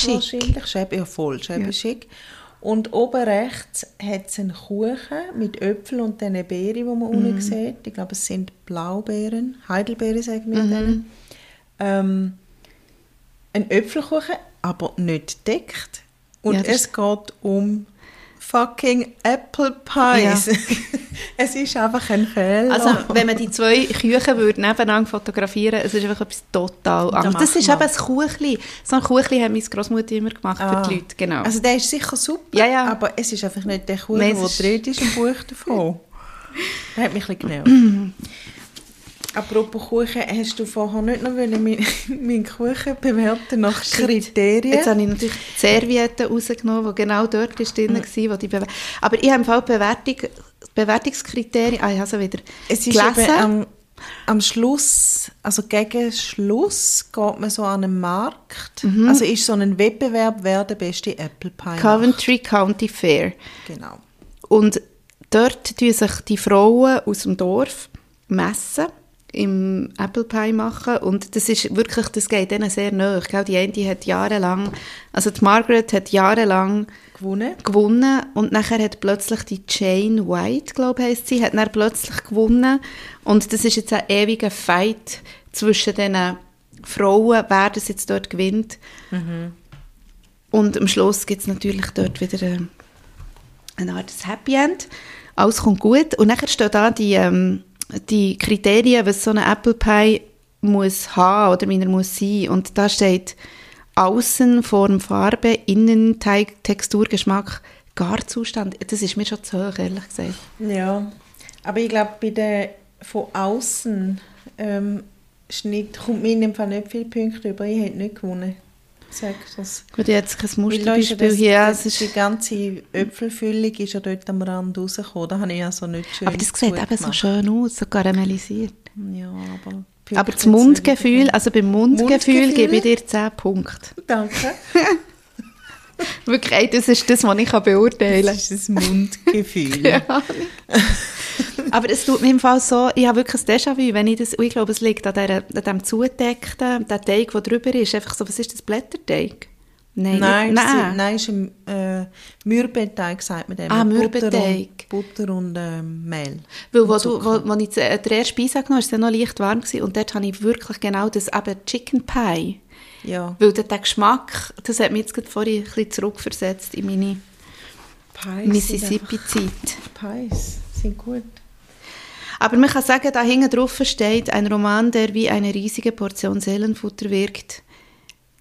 Speaker 1: Schäb, ja voll, schäbig ja. Und oben rechts hat es einen Kuchen mit Äpfeln und diesen Beeren, die man mm. unten sieht. Ich glaube, es sind Blaubeeren, Heidelbeeren sagen wir mm -hmm. ähm, Ein Äpfelkuchen, aber nicht deckt. Und ja, es geht um fucking Apple Pies. Ja. es ist einfach ein Fehler.
Speaker 2: Also, wenn man die zwei Küchen würde nebeneinander fotografieren es ist einfach etwas total anderes. Das ist eben ein Kuchli. So ein Kuchli hat meine Großmutter immer gemacht ah. für die Leute, genau.
Speaker 1: Also der ist sicher super,
Speaker 2: ja, ja.
Speaker 1: aber es ist einfach nicht der Kuchen, der drin ist im Buch davon. das hat mich ein bisschen genervt. Apropos Kuchen, hast du vorher nicht noch meinen mein Kuchen bewerten nach Kriterien?
Speaker 2: Jetzt habe ich natürlich die Serviette rausgenommen, die genau dort ist drin mhm. war. Die Aber ich habe im Fall Bewertung, Bewertungskriterien, ah, ich habe sie wieder
Speaker 1: es ist gelesen. Am, am Schluss, also gegen Schluss geht man so an einen Markt. Mhm. Also ist so ein Wettbewerb, wer der beste Apple Pie
Speaker 2: Coventry macht. County Fair.
Speaker 1: Genau.
Speaker 2: Und dort tun sich die Frauen aus dem Dorf messen im Apple Pie machen und das ist wirklich, das geht ihnen sehr nahe. Gell? Die eine hat jahrelang, also die Margaret hat jahrelang
Speaker 1: gewonnen.
Speaker 2: gewonnen und nachher hat plötzlich die Jane White, glaube ich, heisst sie, hat dann plötzlich gewonnen und das ist jetzt ein ewiger Fight zwischen den Frauen, wer das jetzt dort gewinnt. Mhm. Und am Schluss gibt es natürlich dort wieder eine, eine Art Happy End. Alles kommt gut und nachher steht da die ähm, die Kriterien, was so ein Apple Pie muss haben oder wie er muss sein. Und da steht Außen, Form, Farbe, Innen, Teig, Textur, Geschmack, Garzustand. Das ist mir schon zu hoch, ehrlich gesagt.
Speaker 1: Ja, aber ich glaube, bei der von außen ähm, Schnitt kommt mir in dem Fall nicht viele Punkte über. Ich hätte nicht gewonnen. Sag das.
Speaker 2: Gut, jetzt kein Musterbeispiel
Speaker 1: das,
Speaker 2: hier.
Speaker 1: das,
Speaker 2: ist,
Speaker 1: die ganze Äpfelfüllung ist ja dort am Rand rausgekommen. Da habe ich also nicht schön
Speaker 2: aber das sieht eben so schön aus, so karamellisiert.
Speaker 1: Ja, aber...
Speaker 2: Aber das Mundgefühl, also beim Mundgefühl,
Speaker 1: Mundgefühl?
Speaker 2: gebe ich dir 10 Punkte.
Speaker 1: Danke.
Speaker 2: Wirklich, das ist das, was ich beurteilen kann.
Speaker 1: Das ist ein Mundgefühl.
Speaker 2: Ja. Aber es tut mir im Fall so, ich habe wirklich ein Déjà-vu, wenn ich das, ich glaube, es liegt an, dieser, an dem zugedeckten, der Teig, der drüber ist, einfach so, was ist das, Blätterteig? Nein,
Speaker 1: Nein,
Speaker 2: nicht- nein.
Speaker 1: nein, ist im äh, Mürbeteig, sagt man dem.
Speaker 2: Ah, Mürbeteig.
Speaker 1: Butter und, Butter und ähm, Mehl.
Speaker 2: Weil wo, du, wo, wo ich äh, den ersten Speise genommen habe, war es noch leicht warm gewesen, und dort habe ich wirklich genau das, eben Chicken Pie,
Speaker 1: Ja,
Speaker 2: weil der, der Geschmack, das hat mich jetzt gerade vorhin ein bisschen zurückversetzt in meine Mississippi-Zeit.
Speaker 1: Pies sind gut.
Speaker 2: Aber man kann sagen, da hinten drauf steht ein Roman, der wie eine riesige Portion Seelenfutter wirkt.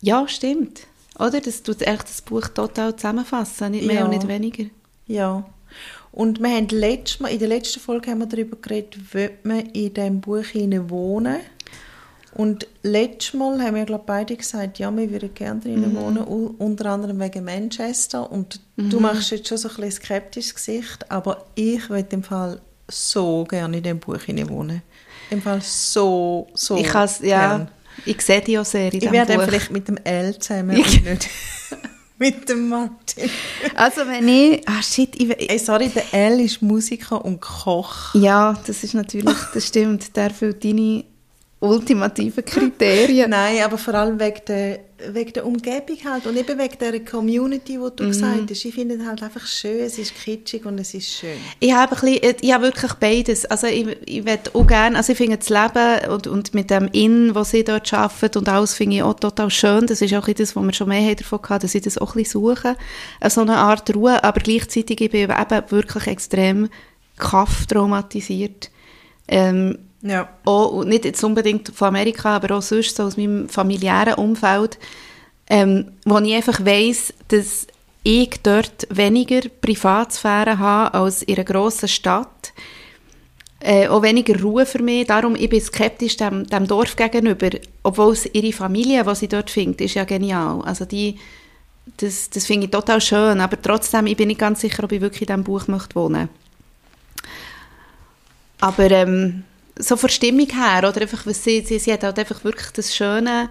Speaker 2: Ja, stimmt. Oder? Das tut echt das Buch total zusammenfassen, nicht mehr
Speaker 1: Ja.
Speaker 2: und nicht weniger.
Speaker 1: Ja. Und wir haben letztes Mal, in der letzten Folge haben wir darüber geredet, will man in diesem Buch wohnen. Und letztes Mal haben wir, glaube beide gesagt, ja, wir würden gerne drinnen wohnen, u- unter anderem wegen Manchester. Und du machst jetzt schon so ein bisschen skeptisches Gesicht, aber ich will im Fall so gerne in diesem Buch wohnen. Im Fall so, so
Speaker 2: ich has, ja,
Speaker 1: gern.
Speaker 2: ich sehe die auch sehr in
Speaker 1: Ich werde
Speaker 2: Buch.
Speaker 1: vielleicht mit dem L zusammen
Speaker 2: Ich-
Speaker 1: nicht mit dem Martin.
Speaker 2: Also wenn ich, ah shit, ich,
Speaker 1: Ey, sorry, der L ist Musiker und Koch.
Speaker 2: ja, das ist natürlich, das stimmt, der erfüllt deine ultimativen Kriterien.
Speaker 1: Nein, aber vor allem wegen der, wegen der Umgebung halt und eben wegen der Community, die du gesagt hast. Ich finde es halt einfach schön, es ist kitschig und es ist schön.
Speaker 2: Ich habe, ein bisschen, ich habe wirklich beides. Also ich, ich will auch gerne, also ich finde das Leben und, und mit dem Inn, was sie dort arbeiten und alles, finde ich auch total schön. Das ist auch das, was wir schon mehr davon hatten, dass ich das auch ein bisschen suche. So eine Art Ruhe, aber gleichzeitig ich bin ich eben wirklich extrem kaff traumatisiert. Ähm,
Speaker 1: Ja.
Speaker 2: auch, und nicht jetzt unbedingt von Amerika, aber auch sonst so aus meinem familiären Umfeld, ähm, wo ich einfach weiss, dass ich dort weniger Privatsphäre habe als in einer grossen Stadt. Äh, auch weniger Ruhe für mich. Darum ich bin skeptisch dem, dem Dorf gegenüber. Obwohl es ihre Familie, die sie dort findet, ist ja genial. Also die, das, das finde ich total schön. Aber trotzdem, ich bin nicht ganz sicher, ob ich wirklich in diesem Buch möchte wohnen Aber ähm, so von der Stimmung her, oder einfach, was sie, sie, sie hat halt einfach wirklich das schöne,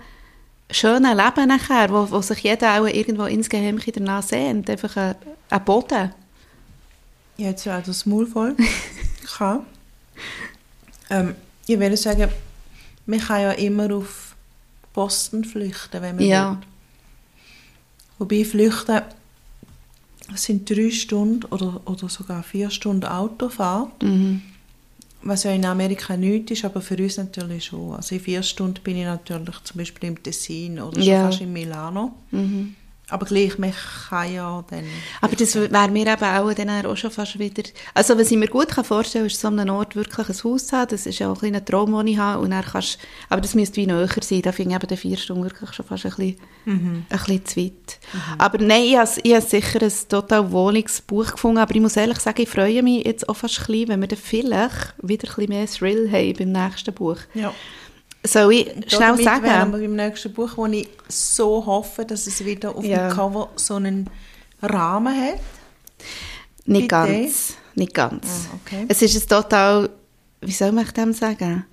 Speaker 2: schöne Leben nachher, wo, wo sich jeder auch irgendwo insgeheim danach sehnt. Einfach ein, ein Boden.
Speaker 1: Ich jetzt ja auch das Maul voll. Ähm, ich würde sagen, man kann ja immer auf Boston flüchten, wenn man
Speaker 2: Ja.
Speaker 1: will. Wobei flüchten, sind drei Stunden oder, oder sogar vier Stunden Autofahrt.
Speaker 2: Mhm.
Speaker 1: Was ja in Amerika nichts ist, aber für uns natürlich schon. Also in vier Stunden bin ich natürlich zum Beispiel im Tessin oder schon
Speaker 2: Ja.
Speaker 1: fast in Milano.
Speaker 2: Mhm.
Speaker 1: Aber gleich, man kann ja dann...
Speaker 2: Aber das wäre mir eben auch, dann auch schon fast wieder... Also was ich mir gut kann vorstellen kann, ist, so an einem Ort wirklich ein Haus zu haben. Das ist ja auch ein kleiner Traum, den ich habe. Und dann kannst, aber das müsste wie näher sein. Da finde ich eben die vier Stunden wirklich schon fast ein bisschen, ein bisschen zu weit. Aber nein, ich habe, ich habe sicher ein total wohnliches Buch gefunden. Aber ich muss ehrlich sagen, ich freue mich jetzt auch fast ein bisschen, wenn wir dann vielleicht wieder ein bisschen mehr Thrill haben beim nächsten Buch.
Speaker 1: Ja.
Speaker 2: Soll ich schnell
Speaker 1: Damit
Speaker 2: sagen?
Speaker 1: wir beim nächsten Buch, wo ich so hoffe, dass es wieder auf
Speaker 2: Ja.
Speaker 1: dem Cover so einen Rahmen hat.
Speaker 2: Nicht
Speaker 1: Bitte?
Speaker 2: ganz. Nicht ganz.
Speaker 1: Ah, okay.
Speaker 2: Es ist ein total, wie soll man dem sagen?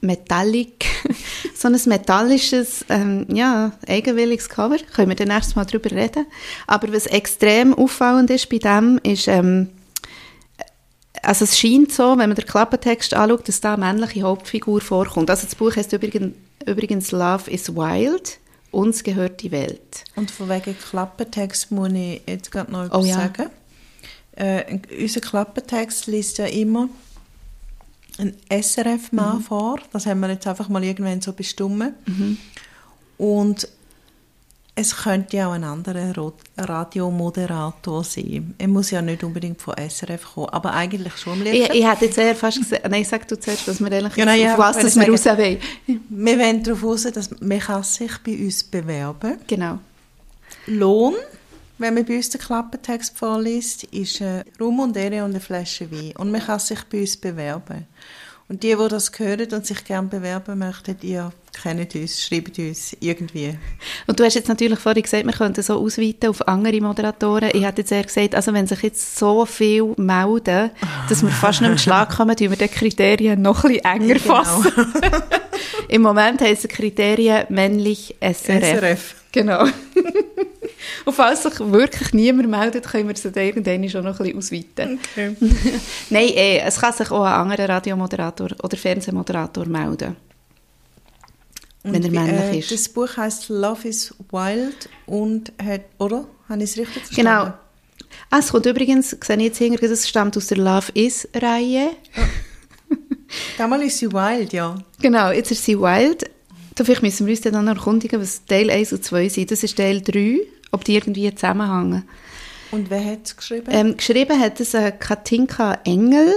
Speaker 2: Metallic. so ein metallisches, ähm, ja, eigenwilliges Cover. Können wir dann nächstes Mal drüber reden. Aber was extrem auffallend ist bei dem, ist, ähm, also es scheint so, wenn man den Klappentext anschaut, dass da eine männliche Hauptfigur vorkommt. Also das Buch heißt übrigens, übrigens Love is Wild. Uns gehört die Welt.
Speaker 1: Und von wegen Klappentext muss ich jetzt gerade noch
Speaker 2: Oh
Speaker 1: etwas
Speaker 2: ja.
Speaker 1: sagen. Äh, unser Klappentext liest ja immer ein SRF-Mann
Speaker 2: Mhm.
Speaker 1: vor. Das haben wir jetzt einfach mal irgendwann so bestimmt. Und es könnte ja auch ein anderer Radiomoderator sein. Er muss ja nicht unbedingt von SRF kommen, aber eigentlich schon. am
Speaker 2: Ich,
Speaker 1: liebsten.
Speaker 2: ich hätte jetzt eher fast gesagt, nein, sag du zuerst, was wir eigentlich,
Speaker 1: Ja, nein, ja,
Speaker 2: auf was
Speaker 1: wollte
Speaker 2: das wir raus wollen.
Speaker 1: Wir wollen darauf raus, dass man kann sich bei uns bewerben
Speaker 2: Genau.
Speaker 1: Lohn, wenn man bei uns den Klappentext vorliest, ist äh, Rum und Ehre und eine Flasche Wein. Und man kann sich bei uns bewerben. Und die, die das hören und sich gerne bewerben möchten, ihr kennt uns, schreibt uns irgendwie.
Speaker 2: Und du hast jetzt natürlich vorhin gesagt, wir könnten so ausweiten auf andere Moderatoren. Ich hätte jetzt eher gesagt, also wenn sich jetzt so viel melden, dass wir fast nicht mehr Schlag kommen, tun wir die Kriterien noch ein bisschen enger
Speaker 1: Genau.
Speaker 2: fassen. Im Moment heissen Kriterien männlich SRF.
Speaker 1: SRF.
Speaker 2: Genau. Und falls sich wirklich niemand meldet, können wir es dann irgendwann schon noch ein bisschen ausweiten.
Speaker 1: Okay.
Speaker 2: Nein, eh, es kann sich auch ein anderer Radiomoderator oder Fernsehmoderator melden. wenn er
Speaker 1: Und,
Speaker 2: männlich
Speaker 1: äh,
Speaker 2: ist.
Speaker 1: Das Buch heißt Love is Wild und hat, oder? Habe ich es richtig verstanden?
Speaker 2: Genau. Ah, es kommt übrigens, sehe ich jetzt hinter, das stammt aus der Love Is-Reihe.
Speaker 1: Damals ist sie wild, ja.
Speaker 2: Genau, jetzt ist sie Wild. Da vielleicht müssen wir uns dann noch erkundigen, was Teil 1 und 2 sind. Das ist Teil 3, ob die irgendwie zusammenhängen.
Speaker 1: Und wer hat es geschrieben?
Speaker 2: Ähm, geschrieben hat es äh, Katinka Engel.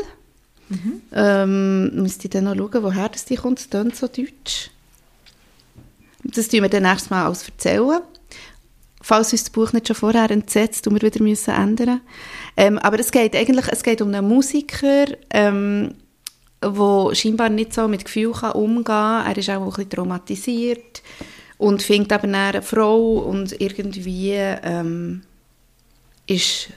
Speaker 2: Ähm, müsste ich dann noch schauen, woher das die kommt. Das klingt so deutsch. Das tun wir dann nächstes Mal alles erzählen. Falls uns das Buch nicht schon vorher entsetzt, tun wir wieder müssen ändern. Ähm, aber es geht eigentlich es geht um einen Musiker, ähm, der scheinbar nicht so mit Gefühl kann umgehen kann. Er ist auch ein bisschen traumatisiert und findet aber dann eine Frau und irgendwie ähm, ist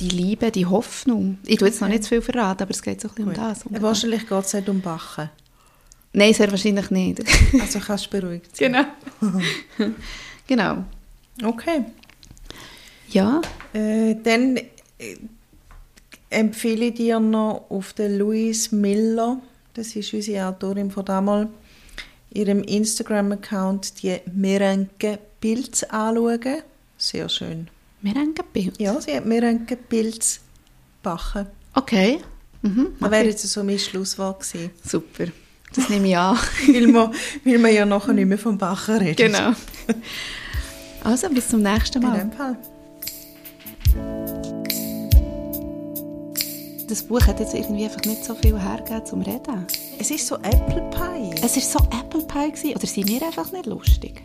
Speaker 2: die Liebe, die Hoffnung. Ich tue jetzt noch nicht zu viel verraten, aber es geht so ein bisschen um das.
Speaker 1: Äh, Wahrscheinlich geht es nicht um Bachen.
Speaker 2: Nein, sehr wahrscheinlich nicht.
Speaker 1: Also kannst du beruhigt sein.
Speaker 2: genau. genau.
Speaker 1: Okay.
Speaker 2: Ja,
Speaker 1: Äh, dann äh, empfehle ich dir noch auf den Louise Miller, das ist unsere Autorin von damals, ihrem Instagram-Account die Merenke Pilz anschauen. Sehr schön.
Speaker 2: Bild.
Speaker 1: Ja, sie hat Merenke Pilz backen.
Speaker 2: Okay. Mhm,
Speaker 1: Das wäre jetzt so mein Schlusswort gewesen.
Speaker 2: Super. Das nehme ich an.
Speaker 1: weil, wir, weil wir ja nachher nicht mehr vom Bachen reden.
Speaker 2: genau. Also, bis zum nächsten
Speaker 1: In
Speaker 2: Mal.
Speaker 1: dem Fall.
Speaker 2: Das Buch hat jetzt irgendwie einfach nicht so viel hergegeben zum Reden.
Speaker 1: Es ist so Apple Pie.
Speaker 2: Es war so Apple Pie. Gewesen. Oder sind wir einfach nicht lustig?